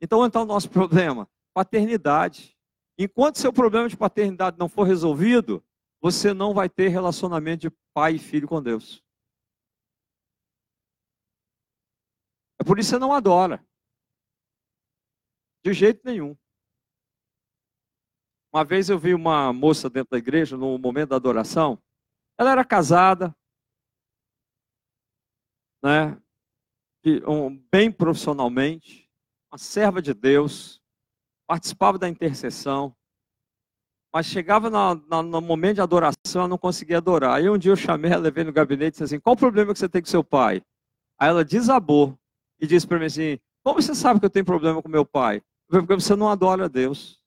Então, está o nosso problema? Paternidade. Enquanto seu problema de paternidade não for resolvido, você não vai ter relacionamento de pai e filho com Deus. É por isso que você não adora. De jeito nenhum. Uma vez eu vi uma moça dentro da igreja, no momento da adoração. Ela era casada, né? bem profissionalmente, uma serva de Deus, participava da intercessão, mas chegava no, no, no, momento de adoração, ela não conseguia adorar. Aí um dia eu chamei ela, levei no gabinete e disse assim: qual o problema que você tem com seu pai? Aí ela desabou e disse para mim assim: como você sabe que eu tenho problema com meu pai? Porque você não adora a Deus.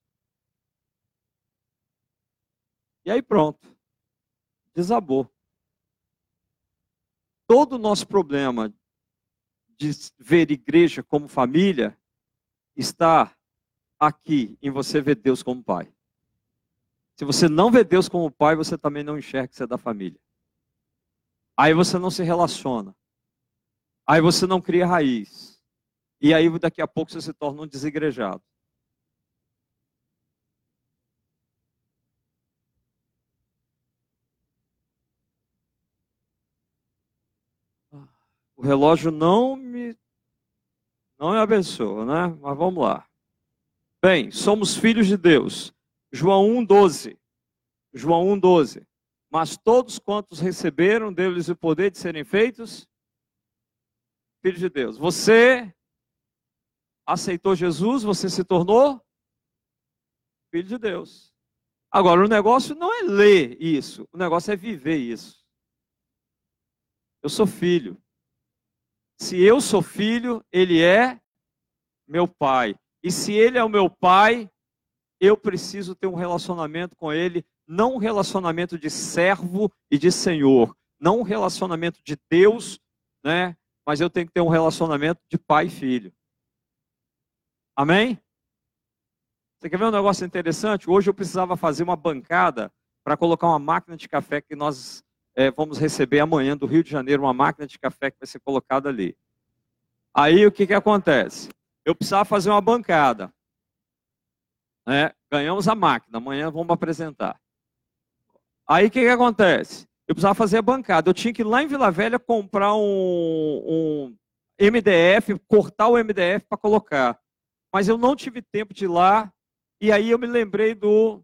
E aí pronto. Desabou. Todo o nosso problema de ver igreja como família está aqui em você ver Deus como pai. Se você não vê Deus como pai, você também não enxerga que você é da família. Aí você não se relaciona. Aí você não cria raiz. E aí daqui a pouco você se torna um desigrejado. O relógio não me não me abençoa, né? Mas vamos lá. Bem, somos filhos de Deus. João 1:12. João 1:12. Mas todos quantos receberam deles o poder de serem feitos filhos de Deus. Você aceitou Jesus, você se tornou filho de Deus. Agora, o negócio não é ler isso, o negócio é viver isso. Eu sou filho. Se eu sou filho, ele é meu pai. E se ele é o meu pai, eu preciso ter um relacionamento com Ele, não um relacionamento de servo e de senhor, não um relacionamento de Deus, né? Mas eu tenho que ter um relacionamento de pai e filho. Amém? Você quer ver um negócio interessante? Hoje eu precisava fazer uma bancada para colocar uma máquina de café que nós é, vamos receber amanhã do Rio de Janeiro, uma máquina de café que vai ser colocada ali. Aí o que, que acontece? Eu precisava fazer uma bancada. Né? Ganhamos a máquina, amanhã vamos apresentar. Aí o que, que acontece? Eu precisava fazer a bancada. Eu tinha que ir lá em Vila Velha comprar um, um MDF, cortar o MDF para colocar. Mas eu não tive tempo de ir lá. E aí eu me lembrei do,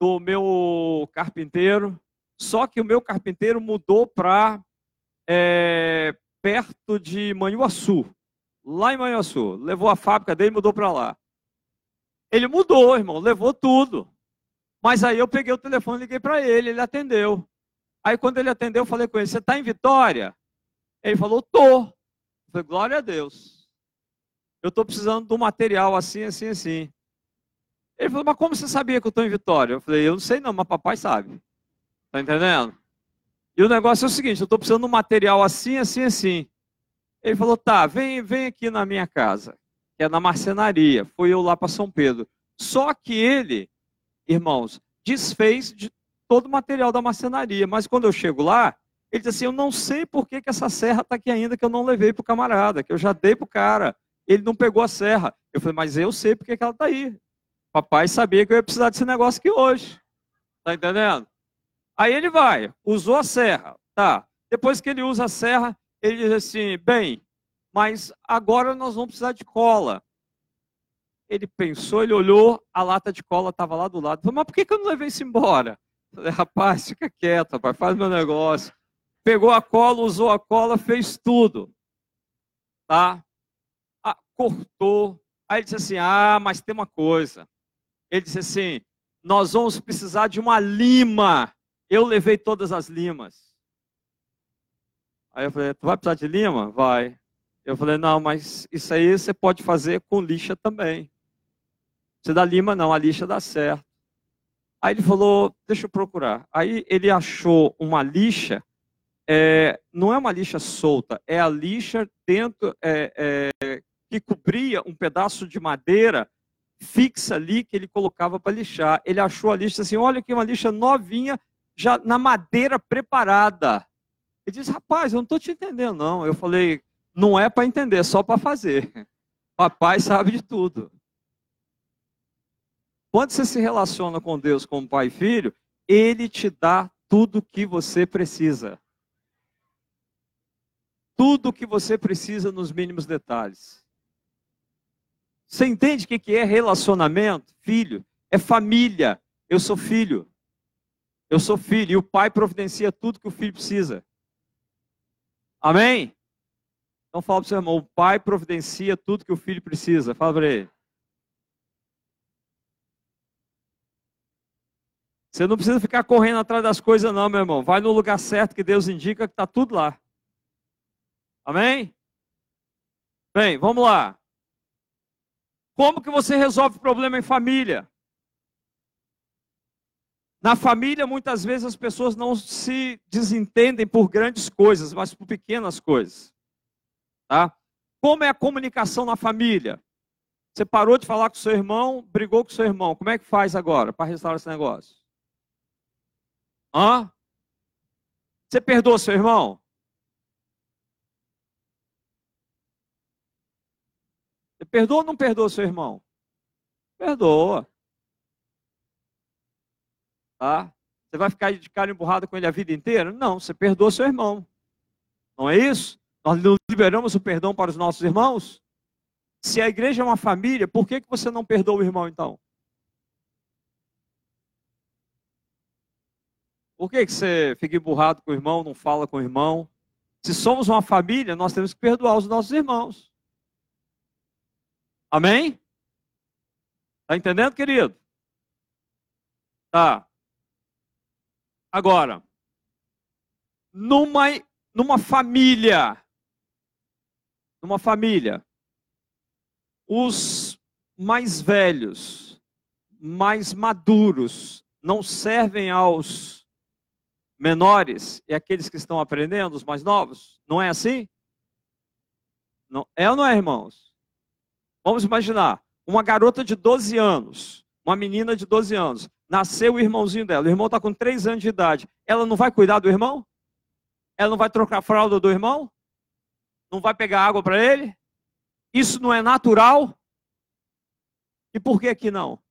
do meu carpinteiro. Só que o meu carpinteiro mudou para é, perto de Manhuaçu. Lá em Manhuaçu. Levou a fábrica dele e mudou para lá. Ele mudou, irmão, levou tudo. Mas aí eu peguei o telefone, liguei para ele, ele atendeu. Aí quando ele atendeu, eu falei com ele: Você está em Vitória? Ele falou: Tô. Eu falei: Glória a Deus. Eu estou precisando de um material assim, assim, assim. Ele falou: Mas como você sabia que eu estou em Vitória? Eu falei: Eu não sei não, mas papai sabe. Está entendendo? E o negócio é o seguinte: eu estou precisando de um material assim, assim, assim. Ele falou: Tá, vem, vem aqui na minha casa é na marcenaria. Foi eu lá para São Pedro. Só que ele, irmãos, desfez de todo o material da marcenaria. Mas quando eu chego lá, ele diz assim: Eu não sei por que, que essa serra está aqui ainda, que eu não levei para o camarada, que eu já dei para o cara. Ele não pegou a serra. Eu falei: Mas eu sei por que, que ela está aí. Papai sabia que eu ia precisar desse negócio aqui hoje. Tá entendendo? Aí ele vai, usou a serra. Tá. Depois que ele usa a serra, ele diz assim: Bem, mas agora nós vamos precisar de cola. Ele pensou, ele olhou, a lata de cola estava lá do lado. Falou, mas por que, que eu não levei isso embora? Falei, rapaz, fica quieto, rapaz, faz meu negócio. Pegou a cola, usou a cola, fez tudo. Tá? Ah, cortou. Aí ele disse assim: Ah, mas tem uma coisa. Ele disse assim: Nós vamos precisar de uma lima. Eu levei todas as limas. Aí eu falei: Tu vai precisar de lima? Vai. Eu falei, não, mas isso aí você pode fazer com lixa também. Você dá lima, não, a lixa dá certo. Aí ele falou, deixa eu procurar. Aí ele achou uma lixa, é, não é uma lixa solta, é a lixa dentro, é, é, que cobria um pedaço de madeira fixa ali que ele colocava para lixar. Ele achou a lixa assim, olha aqui uma lixa novinha, já na madeira preparada. Ele disse, rapaz, eu não estou te entendendo não. Eu falei, não é para entender, é só para fazer. Papai sabe de tudo. Quando você se relaciona com Deus como pai e filho, ele te dá tudo o que você precisa. Tudo o que você precisa nos mínimos detalhes. Você entende o que é relacionamento? Filho. É família. Eu sou filho. Eu sou filho. E o pai providencia tudo que o filho precisa. Amém? Então fala para o seu irmão, o pai providencia tudo que o filho precisa. Fala para ele. Você não precisa ficar correndo atrás das coisas não, meu irmão. Vai no lugar certo que Deus indica que está tudo lá. Amém? Bem, vamos lá. Como que você resolve problema em família? Na família, muitas vezes as pessoas não se desentendem por grandes coisas, mas por pequenas coisas. Tá? Como é a comunicação na família? Você parou de falar com seu irmão, brigou com seu irmão. Como é que faz agora para restaurar esse negócio? Hã? Você perdoa seu irmão? Você perdoa ou não perdoa seu irmão? Perdoa. Tá? Você vai ficar de cara emburrada com ele a vida inteira? Não, você perdoa seu irmão. Não é isso? Nós não liberamos o perdão para os nossos irmãos? Se a igreja é uma família, por que, que você não perdoa o irmão então? Por que, que você fica emburrado com o irmão, não fala com o irmão? Se somos uma família, nós temos que perdoar os nossos irmãos. Amém? Está entendendo, querido? Tá. Agora, numa, numa família, numa família, os mais velhos mais maduros não servem aos menores e aqueles que estão aprendendo, os mais novos? Não é assim? Não, é ou não é, irmãos? Vamos imaginar, uma garota de 12 anos, uma menina de 12 anos, nasceu o irmãozinho dela, o irmão está com 3 anos de idade, ela não vai cuidar do irmão? Ela não vai trocar a fralda do irmão? Não vai pegar água para ele? Isso não é natural? E por que que não?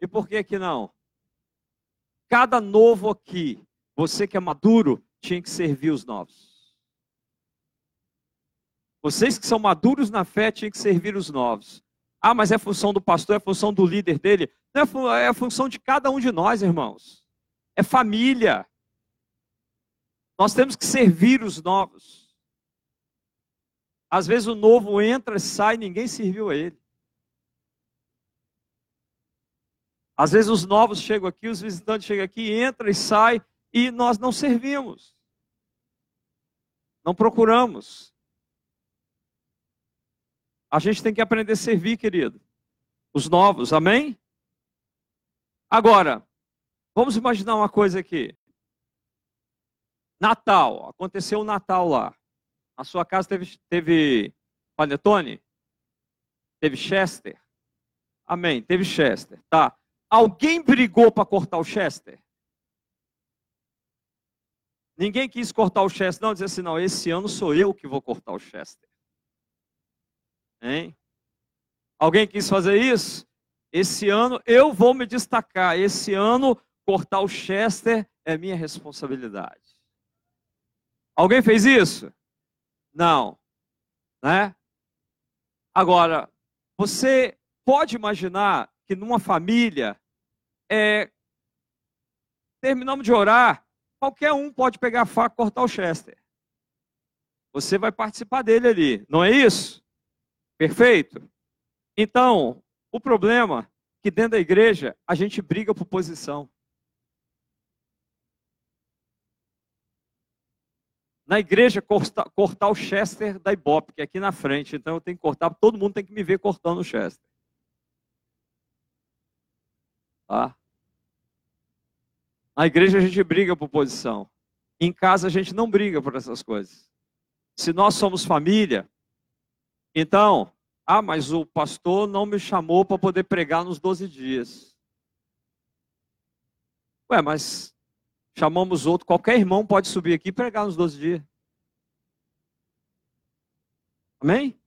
E por que que não? Cada novo aqui, você que é maduro, tinha que servir os novos. Vocês que são maduros na fé tinham que servir os novos. Ah, mas é função do pastor, é função do líder dele. Não é, é função de cada um de nós, irmãos. É família. Nós temos que servir os novos. Às vezes o novo entra, sai, ninguém serviu a ele. Às vezes os novos chegam aqui, os visitantes chegam aqui, entra e sai, e nós não servimos. Não procuramos. A gente tem que aprender a servir, querido. Os novos, amém? Agora, vamos imaginar uma coisa aqui. Natal, aconteceu o Natal lá. A sua casa teve, teve panetone? Teve Chester? Amém, teve Chester. Tá. Alguém brigou para cortar o Chester? Ninguém quis cortar o Chester, não, dizer assim, não, esse ano sou eu que vou cortar o Chester. Hein? Alguém quis fazer isso? Esse ano eu vou me destacar. Esse ano, cortar o Chester é minha responsabilidade. Alguém fez isso? Não. Né? Agora, você pode imaginar que numa família, é, terminamos de orar, qualquer um pode pegar a faca e cortar o Chester. Você vai participar dele ali, não é isso? Perfeito? Então, o problema é que dentro da igreja a gente briga por posição. Na igreja, cortar, cortar o Chester da Ibope, que é aqui na frente. Então eu tenho que cortar, todo mundo tem que me ver cortando o Chester. Tá? Na igreja a gente briga por posição. Em casa a gente não briga por essas coisas. Se nós somos família, então, ah, mas o pastor não me chamou para poder pregar nos 12 dias. Ué, mas chamamos outro, qualquer irmão pode subir aqui e pregar nos 12 dias. Amém?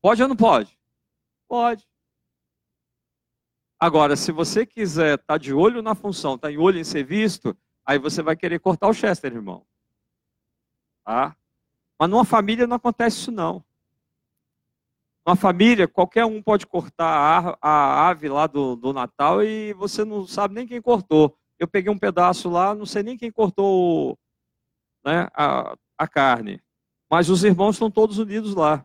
Pode ou não pode? Pode. Agora, se você quiser estar tá de olho na função, estar tá de olho em ser visto, aí você vai querer cortar o Chester, irmão. Tá? Mas numa família não acontece isso não. Numa família, qualquer um pode cortar a, a ave lá do, do Natal e você não sabe nem quem cortou. Eu peguei um pedaço lá, não sei nem quem cortou né, a, a carne. Mas os irmãos estão todos unidos lá.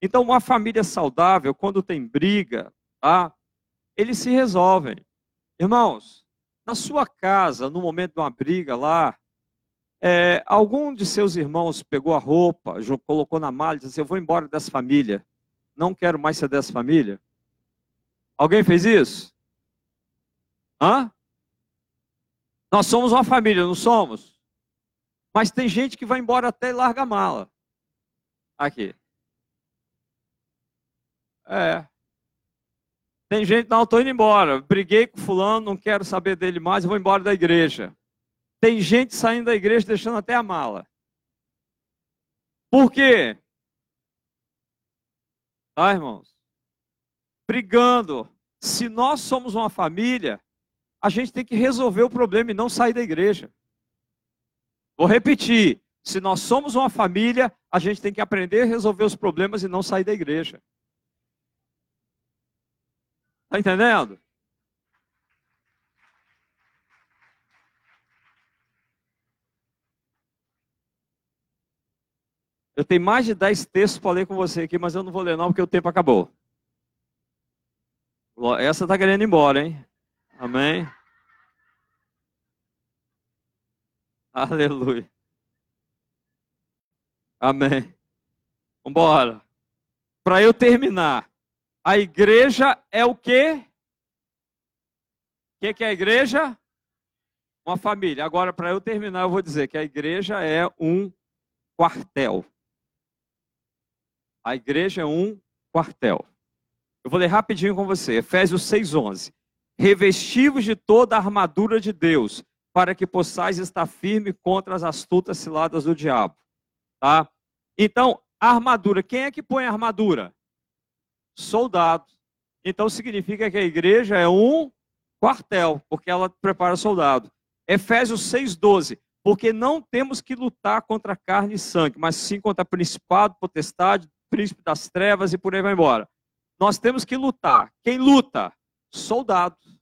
Então, uma família saudável, quando tem briga, tá? eles se resolvem. Irmãos, na sua casa, no momento de uma briga lá, é, algum de seus irmãos pegou a roupa, colocou na mala e disse: Eu vou embora dessa família, não quero mais ser dessa família. Alguém fez isso? Hã? Nós somos uma família, não somos? Mas tem gente que vai embora até e larga a mala. Aqui. É. Tem gente, não, estou indo embora. Briguei com fulano, não quero saber dele mais, vou embora da igreja. Tem gente saindo da igreja deixando até a mala. Por quê? Tá, irmãos? Brigando. Se nós somos uma família, a gente tem que resolver o problema e não sair da igreja. Vou repetir. Se nós somos uma família, a gente tem que aprender a resolver os problemas e não sair da igreja. Está entendendo? Eu tenho mais de 10 textos para ler com você aqui, mas eu não vou ler não, porque o tempo acabou. Essa está querendo ir embora, hein? Amém? Aleluia. Amém. Vamos embora. Para eu terminar, A igreja é o quê? O que, que é a igreja? Uma família. Agora, para eu terminar, eu vou dizer que a igreja é um quartel. A igreja é um quartel. Eu vou ler rapidinho com você. Efésios 6,11. Revestivos de toda a armadura de Deus, para que possais estar firme contra as astutas ciladas do diabo. Tá? Então, a armadura, quem é que põe a armadura? Soldados. Então significa que a igreja é um quartel, porque ela prepara soldado. Efésios 6,12. Porque não temos que lutar contra carne e sangue, mas sim contra principado, potestade, príncipe das trevas e por aí vai embora. Nós temos que lutar. Quem luta? Soldados.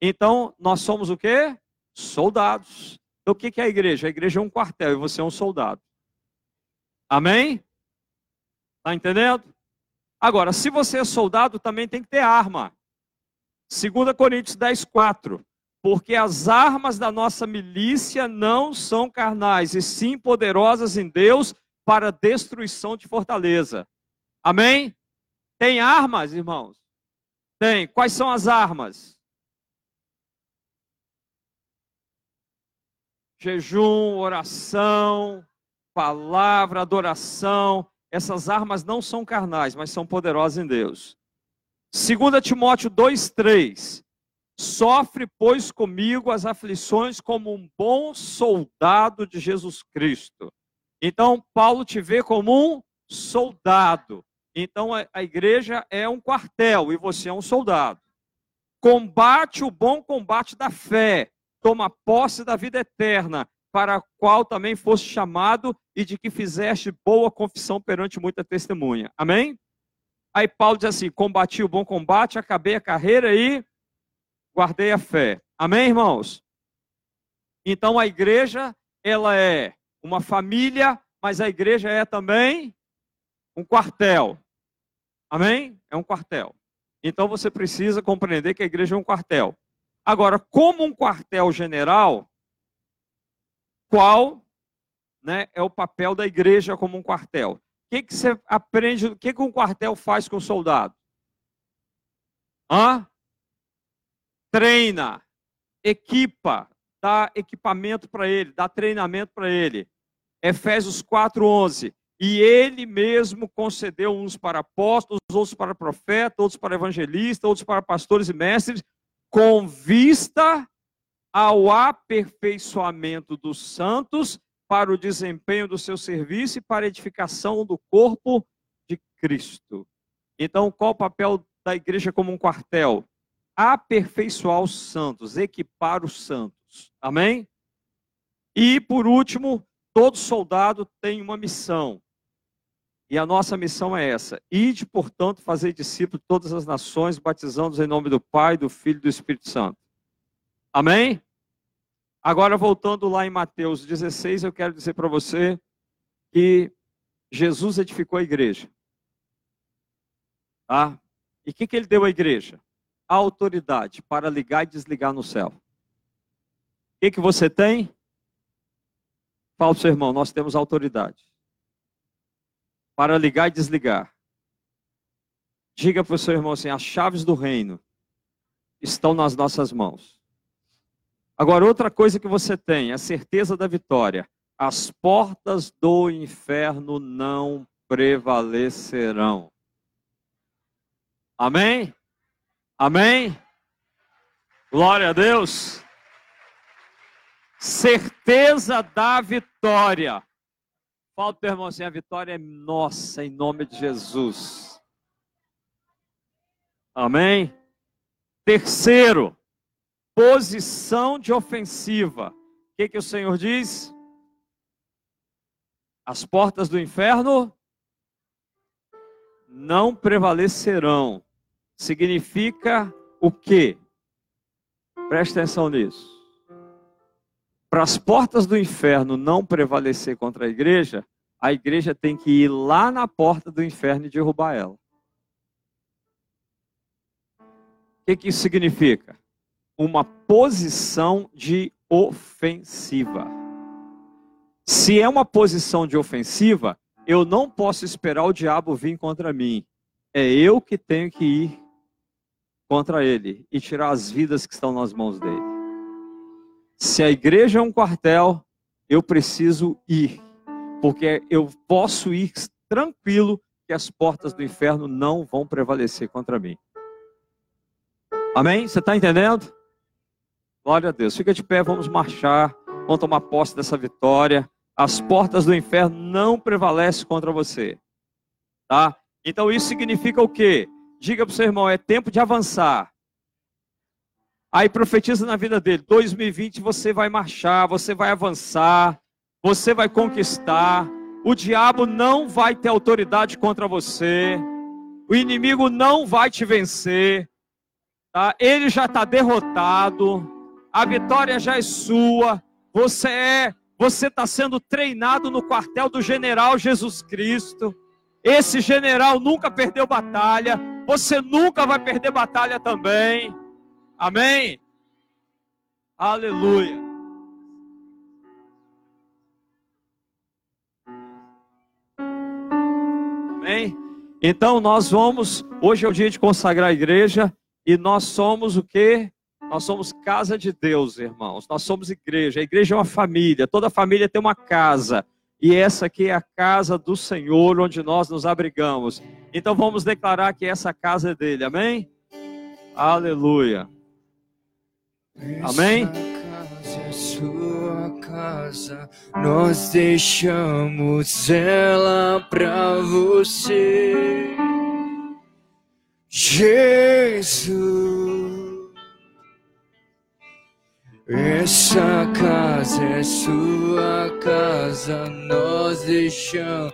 Então, nós somos o quê? Soldados. Então, o que é a igreja? A igreja é um quartel e você é um soldado. Amém? Está entendendo? Agora, se você é soldado, também tem que ter arma. 2 Coríntios 10, 4. Porque as armas da nossa milícia não são carnais, e sim poderosas em Deus para destruição de fortaleza. Amém? Tem armas, irmãos? Tem. Quais são as armas? Jejum, oração, palavra, adoração. Essas armas não são carnais, mas são poderosas em Deus. 2 Timóteo 2,3 Sofre, pois, comigo as aflições como um bom soldado de Jesus Cristo. Então, Paulo te vê como um soldado. Então, a, igreja é um quartel e você é um soldado. Combate o bom combate da fé, toma posse da vida eterna, para a qual também foste chamado e de que fizeste boa confissão perante muita testemunha. Amém? Aí Paulo diz assim: combati o bom combate, acabei a carreira e guardei a fé. Amém, irmãos? Então a igreja, ela é uma família, mas a igreja é também um quartel. Amém? É um quartel. Então você precisa compreender que a igreja é um quartel. Agora, como um quartel general, qual né, é o papel da igreja como um quartel? O que, que você aprende? O que, que um quartel faz com o soldado? Hã? treina, equipa, dá equipamento para ele, dá treinamento para ele. Efésios 4:11. E ele mesmo concedeu uns para apóstolos, outros para profetas, outros para evangelistas, outros para pastores e mestres, com vista ao aperfeiçoamento dos santos para o desempenho do seu serviço e para a edificação do corpo de Cristo. Então, qual o papel da igreja como um quartel? aperfeiçoar os santos, equipar os santos. Amém? E por último, todo soldado tem uma missão. E a nossa missão é essa: ide, portanto, fazer discípulos de todas as nações, batizando-os em nome do Pai, do Filho e do Espírito Santo. Amém? Agora, voltando lá em Mateus 16, eu quero dizer para você que Jesus edificou a igreja. Tá? E o que, que ele deu à igreja? autoridade para ligar e desligar no céu. O que, que você tem? Fala para o seu irmão, nós temos autoridade para ligar e desligar. Diga para o seu irmão assim: as chaves do reino estão nas nossas mãos. Agora, outra coisa que você tem, a certeza da vitória. As portas do inferno não prevalecerão. Amém? Amém? Glória a Deus. Certeza da vitória. Fala o irmão assim: a vitória é nossa, em nome de Jesus. Amém? Terceiro, posição de ofensiva. O que, que o Senhor diz? As portas do inferno não prevalecerão significa o quê? Preste atenção nisso. Para as portas do inferno não prevalecer contra a igreja, a igreja tem que ir lá na porta do inferno e derrubar ela. O que, que isso significa? Uma posição de ofensiva. Se é uma posição de ofensiva, eu não posso esperar o diabo vir contra mim. É eu que tenho que ir contra ele e tirar as vidas que estão nas mãos dele. Se a igreja é um quartel, eu preciso ir, porque eu posso ir tranquilo que as portas do inferno não vão prevalecer contra mim. Amém? Você está entendendo? Glória a Deus. Fica de pé, vamos marchar, vamos tomar posse dessa vitória. As portas do inferno não prevalecem contra você. Tá? Então isso significa o quê? Diga para o seu irmão, é tempo de avançar. Aí profetiza na vida dele: 2020 você vai marchar, você vai avançar, você vai conquistar. O diabo não vai ter autoridade contra você. O inimigo não vai te vencer. Tá? Ele já está derrotado. A vitória já é sua. Você é, você está sendo treinado no quartel do general Jesus Cristo. Esse general nunca perdeu batalha. Você nunca vai perder batalha também. Amém? Aleluia. Amém? Então nós vamos, hoje é o dia de consagrar a igreja e nós somos o que? Nós somos casa de Deus, irmãos. Nós somos igreja. A igreja é uma família. Toda família tem uma casa. E essa aqui é a casa do Senhor, onde nós nos abrigamos. Então vamos declarar que essa casa é dele. Amém? Aleluia. Amém? Sua casa, nós deixamos ela pra você, Jesus. Essa casa é sua casa, nós deixamos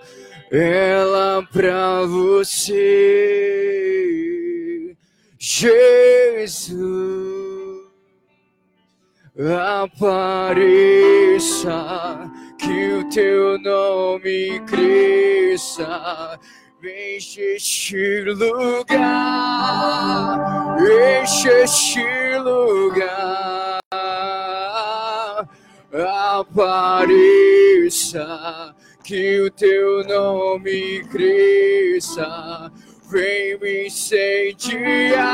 ela pra você, Jesus. Apareça, que o teu nome cresça. Enche este lugar, enche este lugar. Apareça, que o teu nome cresça, vem me incendiar,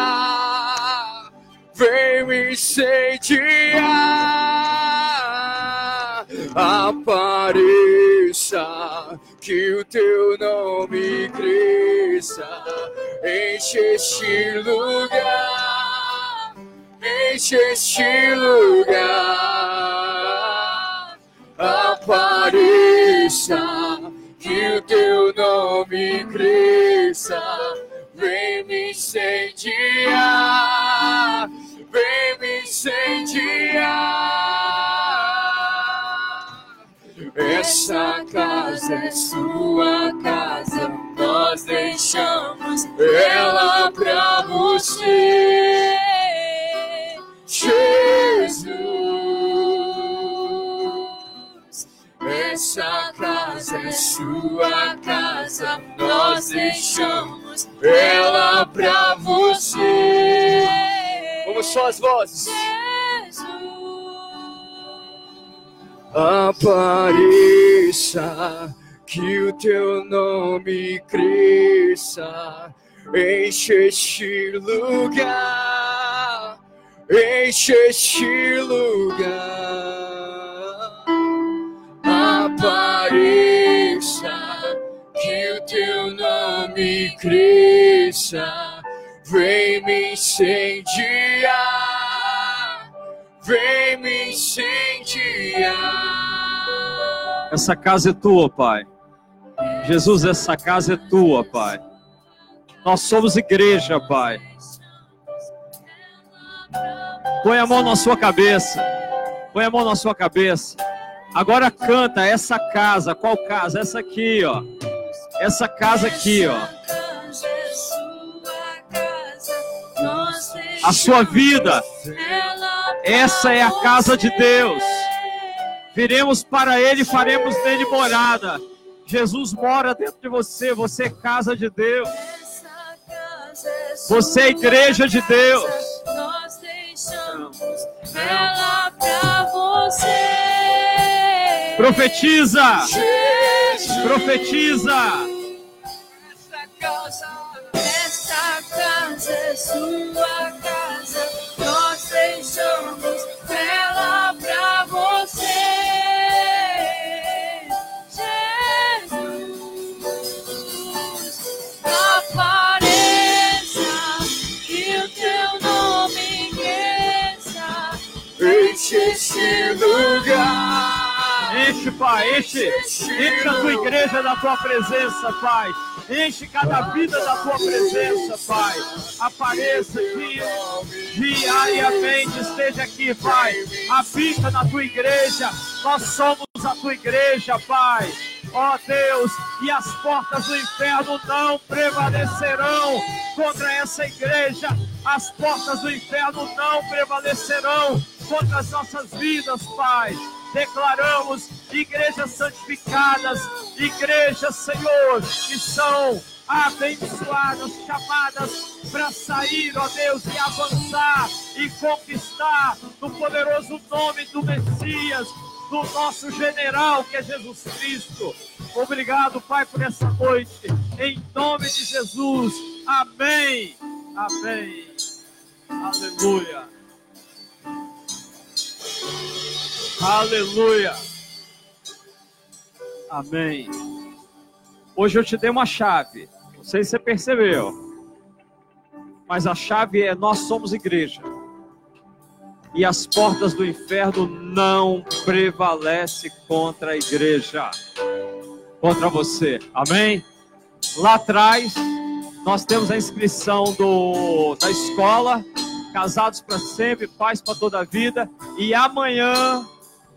vem me incendiar, apareça, que o teu nome cresça, enche este lugar, enche este lugar, apareça, que o teu nome cresça, vem me incendiar, vem me incendiar. Essa casa é sua casa, nós deixamos ela pra você, Jesus. Essa casa é sua casa, nós deixamos ela pra você. Vamos só as vozes. Apareça, que o teu nome cresça, enche este lugar, enche este lugar. Apareça, que o teu nome cresça, vem me incendiar, vem me incendiar. Essa casa é tua, Pai. Jesus, essa casa é tua, Pai. Nós somos igreja, Pai. Põe a mão na sua cabeça. Põe a mão na sua cabeça. Agora canta essa casa. Qual casa? Essa aqui, ó. Essa casa aqui, ó. A sua vida. Essa é a casa de Deus. Viremos para Ele e faremos nele morada. Jesus mora dentro de você. Você é casa de Deus. Você é igreja de Deus. Nós deixamos ela pra você. Profetiza. Profetiza. Essa Esta casa é sua casa, nós deixamos ela pra você. Jesus, apareça, que o teu nome cresça. Enche esse lugar. Pai, enche, enche a tua igreja da tua presença, Pai. Enche cada vida da tua presença, Pai. Apareça aqui, diariamente esteja aqui, Pai. Habita na tua igreja. Nós somos a tua igreja, Pai. Ó Deus, e as portas do inferno não prevalecerão contra essa igreja. As portas do inferno não prevalecerão contra as nossas vidas, Pai. Declaramos igrejas santificadas, igrejas, Senhor, que são abençoadas, chamadas para sair, ó Deus, e avançar e conquistar no poderoso nome do Messias, do nosso general que é Jesus Cristo. Obrigado, Pai, por essa noite. Em nome de Jesus. Amém. Amém. Aleluia. Aleluia. Amém. Hoje eu te dei uma chave. Não sei se você percebeu. Mas a chave é nós somos igreja. E as portas do inferno não prevalecem contra a igreja. Contra você. Amém? Lá atrás nós temos a inscrição do, da escola, casados para sempre, paz para toda a vida. E amanhã,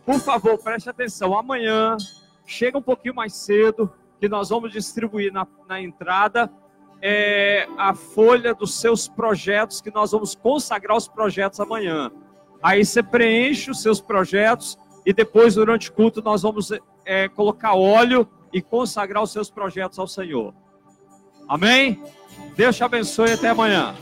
por favor, preste atenção. Amanhã, chega um pouquinho mais cedo, que nós vamos distribuir na, na entrada é, a folha dos seus projetos, que nós vamos consagrar os projetos amanhã. Aí você preenche os seus projetos e depois, durante o culto, nós vamos é, colocar óleo e consagrar os seus projetos ao Senhor. Amém? Deus te abençoe e até amanhã.